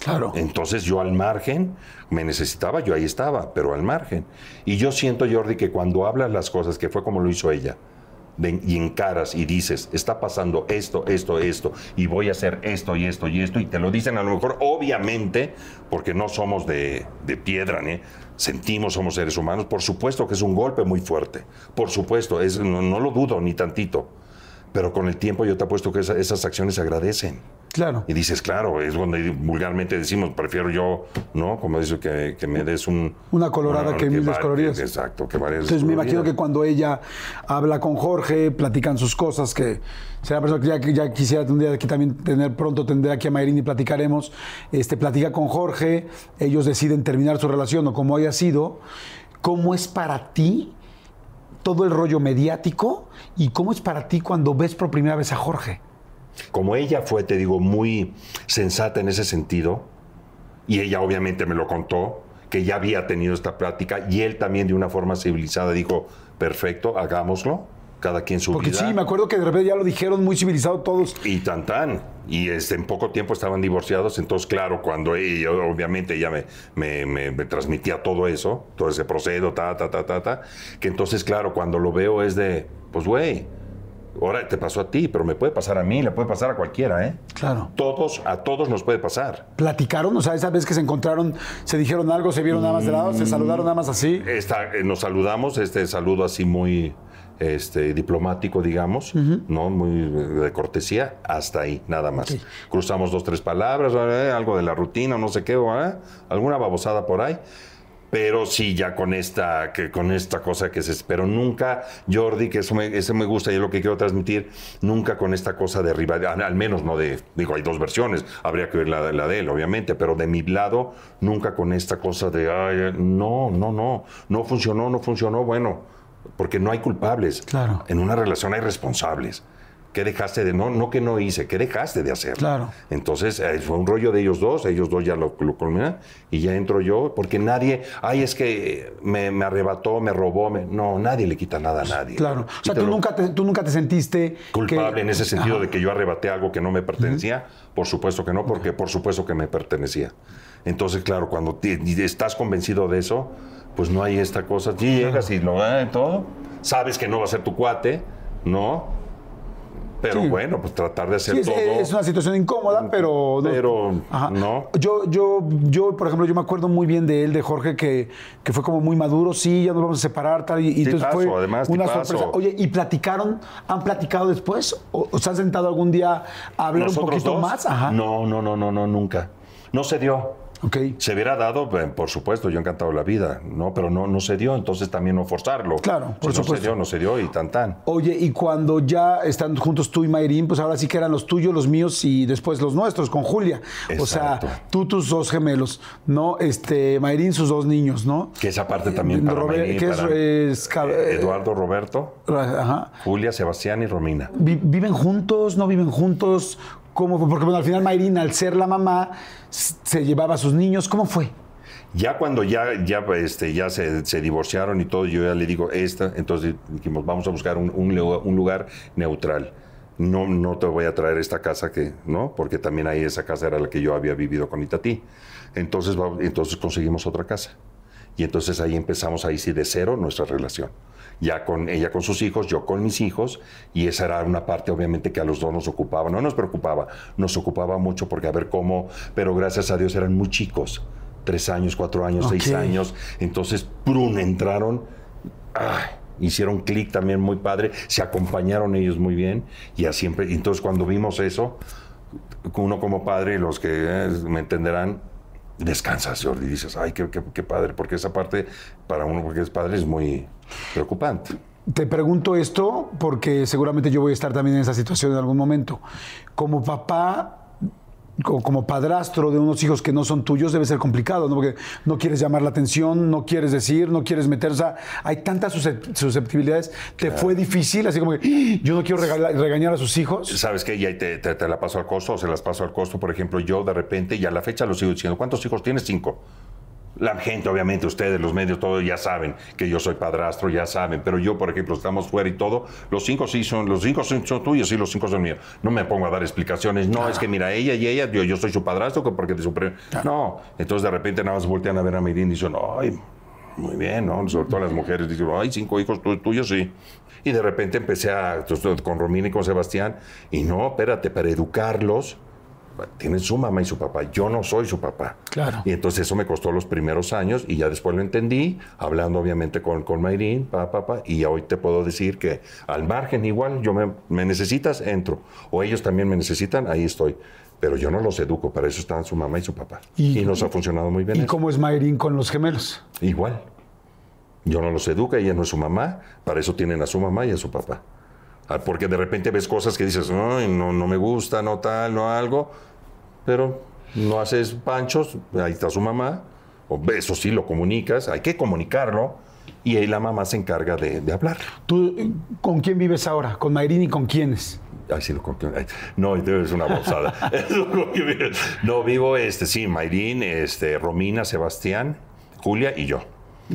Claro. Entonces yo al margen, me necesitaba, yo ahí estaba, pero al margen. Y yo siento, Jordi, que cuando hablas las cosas, que fue como lo hizo ella, y encaras y dices, está pasando esto, esto, esto, y voy a hacer esto y esto y esto, y te lo dicen a lo mejor, obviamente, porque no somos de, de piedra, ¿eh? sentimos, somos seres humanos, por supuesto que es un golpe muy fuerte, por supuesto, es, no lo dudo ni tantito, pero con el tiempo yo te apuesto que esa- esas acciones se agradecen. Claro. Y dices, claro, es donde vulgarmente decimos, prefiero yo, ¿no? Como dice, que, que me des un... Una colorada que mil va- descoloridas. Exacto, que varias Entonces me imagino que cuando ella habla con Jorge, platican sus cosas, que será persona que ya, que ya quisiera un día aquí también tener pronto, tendré aquí a Mayrin y platicaremos. Este, platica con Jorge, ellos deciden terminar su relación o como haya sido. ¿Cómo es para ti todo el rollo mediático y cómo es para ti cuando ves por primera vez a Jorge? Como ella fue, te digo, muy sensata en ese sentido, y ella obviamente me lo contó, que ya había tenido esta plática, y él también de una forma civilizada dijo, perfecto, hagámoslo, cada quien su Porque vida. sí, me acuerdo que de repente ya lo dijeron muy civilizado todos. Y tan tan. Y este, en poco tiempo estaban divorciados. Entonces, claro, cuando ella, obviamente ella me, me, me- me transmitía todo eso, todo ese proceso, ta, ta, ta, ta, ta, que entonces, claro, cuando lo veo es de, pues, güey, ahora te pasó a ti, pero me puede pasar a mí, le puede pasar a cualquiera, ¿eh? Claro. Todos, a todos nos puede pasar. ¿Platicaron? O sea, esa vez que se encontraron, se dijeron algo, se vieron nada más de lado, se saludaron nada más así. Esta, eh, nos saludamos, este saludo así muy este, diplomático, digamos, ¿no? Muy eh, de cortesía, hasta ahí, nada más. Cruzamos dos, tres palabras, eh, algo de la rutina, no sé qué, ¿eh? alguna babosada por ahí. Pero sí, ya con esta, que con esta cosa que se... Pero nunca, Jordi, que eso me, me gusta y es lo que quiero transmitir, nunca con esta cosa de rivalidad, al- menos no de... Digo, hay dos versiones, habría que ver la, la de él, obviamente, pero de mi lado, nunca con esta cosa de, ay, no, no, no, no funcionó, no funcionó, bueno, porque no hay culpables. Claro. En una relación hay responsables. ¿Qué dejaste de no? No que no hice, ¿qué dejaste de hacer? Claro. Entonces eh, fue un rollo de ellos dos, ellos dos ya lo, lo culminan y ya entro yo, porque nadie, ay, es que me, me arrebató, me robó, me- no, nadie le quita nada a nadie. Claro. O sea, tú nunca te, tú nunca te sentiste culpable que- en ese sentido Ajá. de que yo arrebaté algo que no me pertenecía, por supuesto que no, porque por supuesto que me pertenecía. Entonces, claro, cuando te- estás convencido de eso, pues no hay esta cosa, sí, llegas y lo y todo, sabes que no va a ser tu cuate, ¿no? Pero Sí. bueno, pues tratar de hacer Sí, es, todo. es una situación incómoda, pero... Pero, no. Yo, yo, yo, por ejemplo, yo me acuerdo muy bien de él, de Jorge, que, que fue como muy maduro, sí, ya nos vamos a separar, tal, y, y entonces fue además, una sorpresa. Oye, ¿y platicaron, han platicado después? ¿O, o se han sentado algún día a hablar un ¿Nosotros poquito dos? más? Ajá. No, no, no, no, no, nunca. No se dio. Ok. Se hubiera dado, eh, por supuesto, yo encantado la vida, ¿no? Pero no, no se dio, entonces también no forzarlo. Claro, por Si No se supuesto. dio, no se dio y tan tan. Oye, y cuando ya están juntos tú y Mayrín, pues ahora sí que eran los tuyos, los míos y después los nuestros con Julia. O sea, Exacto. tú tus dos gemelos, ¿no? Este, Mayrín sus dos niños, ¿no? Que esa parte también para Robert- Mayrín, que es, para, es cab- eh, Eduardo, Roberto, Ajá. Julia, Sebastián y Romina. Vi- ¿Viven juntos? ¿No viven juntos? ¿Cómo fue? Porque bueno, al final Mayrín, al ser la mamá, se llevaba a sus niños. ¿Cómo fue? Ya cuando ya, ya, este, ya se, se divorciaron y todo, yo ya le digo esta, entonces dijimos, vamos a buscar un, un un lugar neutral. No, no te voy a traer esta casa que, ¿no? Porque también ahí esa casa era la que yo había vivido con Itatí. Entonces, entonces conseguimos otra casa. Y entonces ahí empezamos ahí sí de cero nuestra relación. Ya con ella con sus hijos, yo con mis hijos, y esa era una parte obviamente que a los dos nos ocupaba. No nos preocupaba, nos ocupaba mucho porque a ver cómo, pero gracias a Dios eran muy chicos, tres años, cuatro años, seis Ok. años. Entonces, ¡prum! entraron, ¡ay! hicieron clic también muy padre, se acompañaron ellos muy bien, y así entonces cuando vimos eso, uno como padre, los que eh, me entenderán, descansas, Jordi, y dices, ay, qué, qué- qué padre, porque esa parte, para uno porque es padre, es muy preocupante. Te pregunto esto porque seguramente yo voy a estar también en esa situación en algún momento. Como papá o como padrastro de unos hijos que no son tuyos debe ser complicado, ¿no? Porque no quieres llamar la atención, no quieres decir, no quieres meter, o sea, hay tantas suscep- susceptibilidades. ¿Te fue difícil? Así como que "Ah, yo no quiero regañar a sus hijos. ¿Sabes qué? Y te- te la paso al costo, o se las paso al costo. Por ejemplo, yo de repente, y a la fecha lo sigo diciendo, ¿cuántos hijos tienes? Cinco. La gente, obviamente, ustedes, los medios, todos ya saben que yo soy padrastro, ya saben. Pero yo, por ejemplo, estamos fuera y todo. Los cinco sí son, los cinco son, son tuyos y los cinco son míos. No me pongo a dar explicaciones. No, es que mira, ella y ella, yo, yo soy su padrastro que porque de su pre- No. Entonces de repente nada más voltean a ver a Mirín y dicen, ay, muy bien, ¿no? Sobre todo las mujeres dicen, ay, cinco hijos tu- tuyos, sí. Y de repente empecé a, con Romina y con Sebastián, y no, espérate, para educarlos, tienen su mamá y su papá. Yo no soy su papá. Claro. Y entonces eso me costó los primeros años y ya después lo entendí, hablando obviamente con, con Mayrín, papá, papá, y hoy te puedo decir que al margen igual, yo me, me necesitas, entro. O ellos también me necesitan, ahí estoy. Pero yo no los educo, para eso están su mamá y su papá. Y- Y, nos ha funcionado muy bien. ¿Y eso. cómo es Mayrín con los gemelos? Igual. Yo no los educo, ella no es su mamá, para eso tienen a su mamá y a su papá. Ah, Porque de repente ves cosas que dices, Ay, no, no me gusta, no tal, no algo, pero no haces panchos, ahí está su mamá, o eso sí lo comunicas, hay que comunicarlo, y ahí la mamá se encarga de, de hablar. ¿Tú con quién vives ahora? ¿Con Mayrín y con quiénes? Ay, sí, lo. Ay, No, es una bolsada. no, vivo, este, sí, Mayrín, este, Romina, Sebastián, Julia y yo.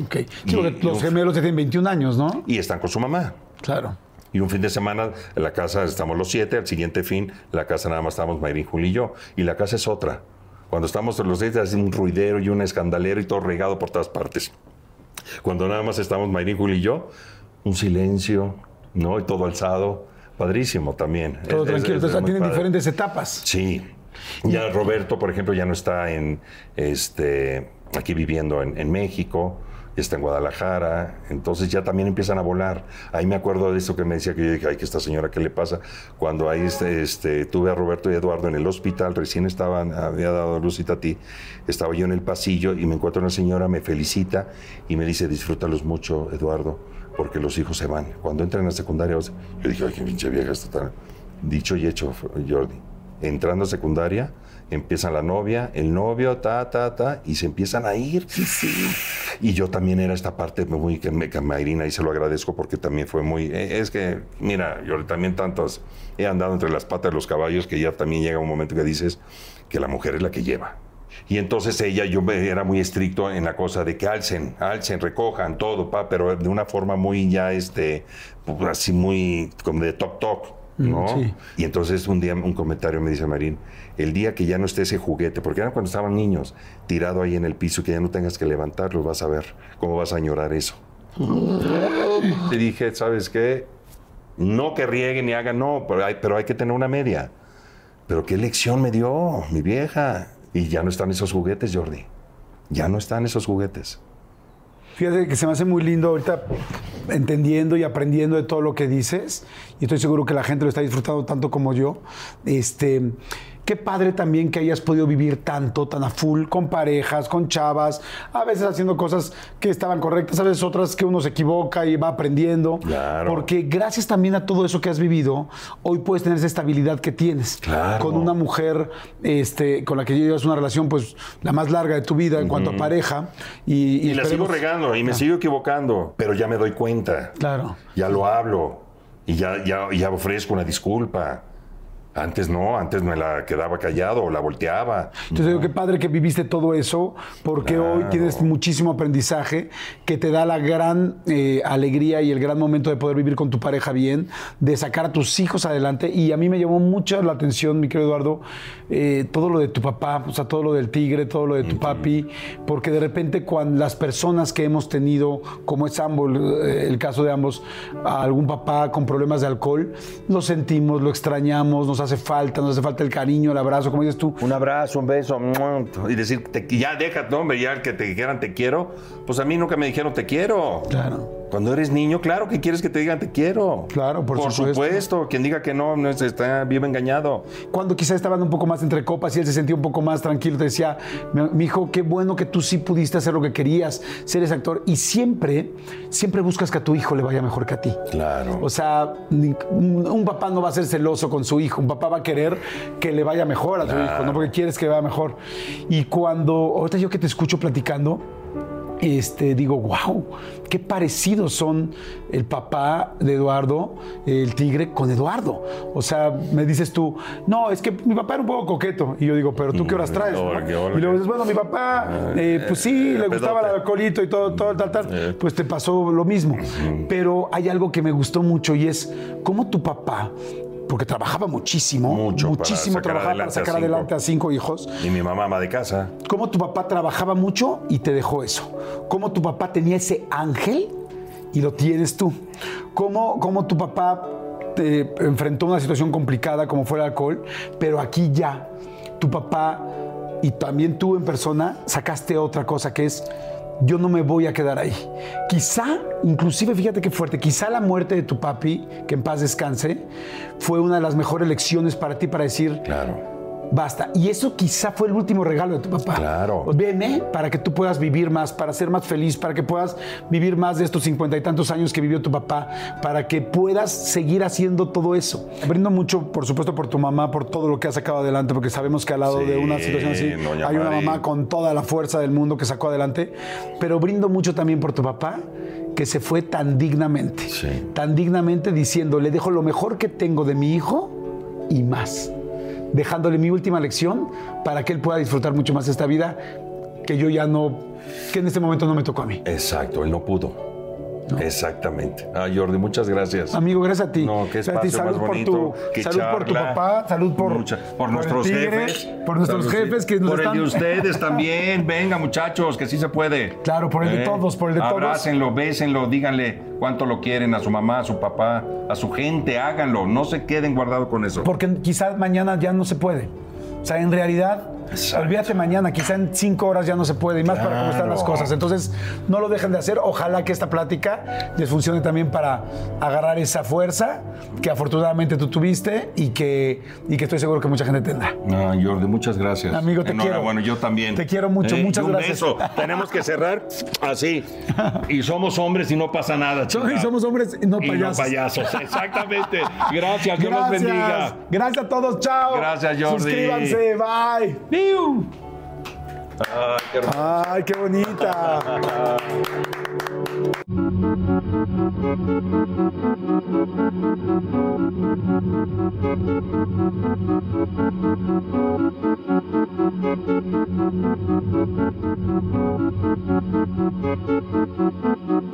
Ok. Sí, Y- los gemelos tienen 21 años, ¿no? Y están con su mamá. Claro. Y un fin de semana en la casa estamos los siete, al siguiente fin la casa nada más estamos Mayrín, Juli y yo. Y la casa es otra. Cuando estamos los siete hace un ruidero y un escandalero y todo regado por todas partes. Cuando nada más estamos Mayrín, Juli y yo, un silencio, ¿no? Y todo alzado. Padrísimo también. Todo Es- es- tranquilo. es Entonces, muy tienen padre. diferentes etapas. Sí. Ya Roberto, por ejemplo, ya no está en este aquí viviendo en, en México, está en Guadalajara, entonces ya también empiezan a volar. Ahí me acuerdo de esto que me decía que yo dije, ay, que esta señora, ¿qué le pasa? Cuando ahí este, este, tuve a Roberto y Eduardo en el hospital, recién estaban, había dado luz a ti, estaba yo en el pasillo y me encuentro una señora, me felicita y me dice, disfrútalos mucho, Eduardo, porque los hijos se van. Cuando entran a secundaria, yo dije, ay, qué pinche vieja está. Dicho y hecho, Jordi entrando a secundaria, empiezan la novia, el novio, ta, ta, ta, y se empiezan a ir. Y yo también era esta parte muy que me, que me Irina, y se lo agradezco porque también fue muy. eh, Es que, mira, yo también tantos he andado entre las patas de los caballos que ya también llega un momento que dices que la mujer es la que lleva. Y entonces ella, yo era muy estricto en la cosa de que alcen, alcen, recojan todo, pa, pero de una forma muy ya, este, pues, así muy, como de toc toc, ¿no? sí. Y entonces un día un comentario me dice Marín, el día que ya no esté ese juguete, porque era cuando estaban niños, tirado ahí en el piso, que ya no tengas que levantarlo, vas a ver cómo vas a añorar eso. Y dije, ¿sabes qué? No que rieguen ni hagan, no, pero hay, pero hay que tener una media. Pero qué lección me dio mi vieja. Y ya no están esos juguetes, Jordi. Ya no están esos juguetes. Fíjate que se me hace muy lindo ahorita entendiendo y aprendiendo de todo lo que dices. Y estoy seguro que la gente lo está disfrutando tanto como yo. Este, qué padre también que hayas podido vivir tanto, tan a full, con parejas, con chavas, a veces haciendo cosas que estaban correctas, a veces otras que uno se equivoca y va aprendiendo. Claro. Porque gracias también a todo eso que has vivido, hoy puedes tener esa estabilidad que tienes. Claro. Con una mujer este, con la que llevas una relación, pues, la más larga de tu vida en cuanto a pareja. Y, Y, la sigo regando y me sigo equivocando, pero ya me doy cuenta. Claro. Ya lo hablo y ya, ya, ya ofrezco una disculpa. Antes no, antes me la quedaba callado o la volteaba. Entonces digo, qué padre que viviste todo eso, porque hoy Claro. tienes muchísimo aprendizaje que te da la gran eh, alegría y el gran momento de poder vivir con tu pareja bien, de sacar a tus hijos adelante. Y a mí me llamó mucho la atención, mi querido Eduardo, eh, todo lo de tu papá, o sea, todo lo del tigre, todo lo de tu papi, porque de repente cuando las personas que hemos tenido, como es ambos, eh, el caso de ambos, a algún papá con problemas de alcohol, lo sentimos, lo extrañamos, nos hace falta, nos hace falta el cariño, el abrazo, como dices tú. Un abrazo, un beso, y decir, te- ya déjate, hombre, ya que te dijeran te quiero. Pues a mí nunca me dijeron te quiero. Claro. Cuando eres niño, claro que quieres que te digan te quiero. Claro, por supuesto. supuesto. Quien diga que no, no es- está vivo engañado. cuando quizás estaban un poco más entre copas y él se sentía un poco más tranquilo, te decía, mi, hijo, qué bueno que tú sí pudiste hacer lo que querías, ser ese actor. Y siempre, siempre buscas que a tu hijo le vaya mejor que a ti. Claro. O sea, un papá no va a ser celoso con su hijo, un papá va a querer que le vaya mejor a su hijo, no porque quieres que le vaya mejor. Y cuando, ahorita yo que te escucho platicando, este, digo, wow, qué parecidos son el papá de Eduardo, el tigre, con Eduardo. O sea, me dices tú, no, es que mi papá era un poco coqueto. Y yo digo, pero tú qué horas traes. No? qué hola, y luego dices, bueno, mi papá, eh, pues sí, eh, le gustaba el alcoholito y todo, todo tal, tal. Eh. Pues te pasó lo mismo. Pero hay algo que me gustó mucho y es cómo tu papá, porque trabajaba muchísimo, Mucho muchísimo trabajaba para adelante a sacar cinco. adelante a cinco hijos Y mi mamá ama de casa. cómo tu papá trabajaba mucho y te dejó eso. Cómo tu papá tenía ese ángel y lo tienes tú. Cómo, cómo tu papá te enfrentó una situación complicada como fue el alcohol, pero aquí ya tu papá y también tú en persona sacaste otra cosa que es yo no me voy a quedar ahí. Quizá, inclusive fíjate qué fuerte, quizá la muerte de tu papi, que en paz descanse, fue una de las mejores lecciones para ti para decir, Claro. Basta. Y eso quizá fue el último regalo de tu papá. Claro. Veme para que tú puedas vivir más, para ser más feliz, para que puedas vivir más de estos cincuenta y tantos años que vivió tu papá, para que puedas seguir haciendo todo eso. Brindo mucho, por supuesto, por tu mamá, por todo lo que ha sacado adelante, porque sabemos que al lado Sí, de una situación así hay una mamá con toda la fuerza del mundo que sacó adelante. Pero brindo mucho también por tu papá que se fue tan dignamente, Sí. tan dignamente diciendo, le dejo lo mejor que tengo de mi hijo y más dejándole mi última lección para que él pueda disfrutar mucho más esta vida que yo ya no, que en este momento no me tocó a mí. Exacto, él no pudo. Exactamente. Ah, Jordi, muchas gracias. Amigo, gracias a ti. No, qué Gracias espacio salud más por bonito, tu, qué salud por tu papá, salud por, Mucha- por nuestros tigre, jefes. por nuestros Salud, jefes que nos Por están el de ustedes también. Venga, muchachos, que sí se puede. ¿Eh? Claro, por el de todos, por el de todos. Abrácenlo, bésenlo, díganle cuánto lo quieren a su mamá, a su papá, a su gente, háganlo. No se queden guardados con eso. porque quizás mañana ya no se puede. O sea, en realidad. Olvídate mañana, quizá en cinco horas ya no se puede, y más para cómo están las Claro. cosas. Entonces, no lo dejen de hacer. Ojalá que esta plática les funcione también para agarrar esa fuerza que afortunadamente tú tuviste y que, y que estoy seguro que mucha gente tendrá. No, Jordi, muchas gracias. Amigo, te quiero. Bueno, yo también. Te quiero mucho, muchas y un gracias. beso. Tenemos que cerrar así. Y somos hombres y no pasa nada. Chingada. y somos hombres y no Y payasos. no payasos, exactamente. Gracias, Dios los bendiga. Gracias a todos. Chao. Gracias, Jordi. Suscríbanse. Bye. Ay, qué hermoso. Ay, qué bonita.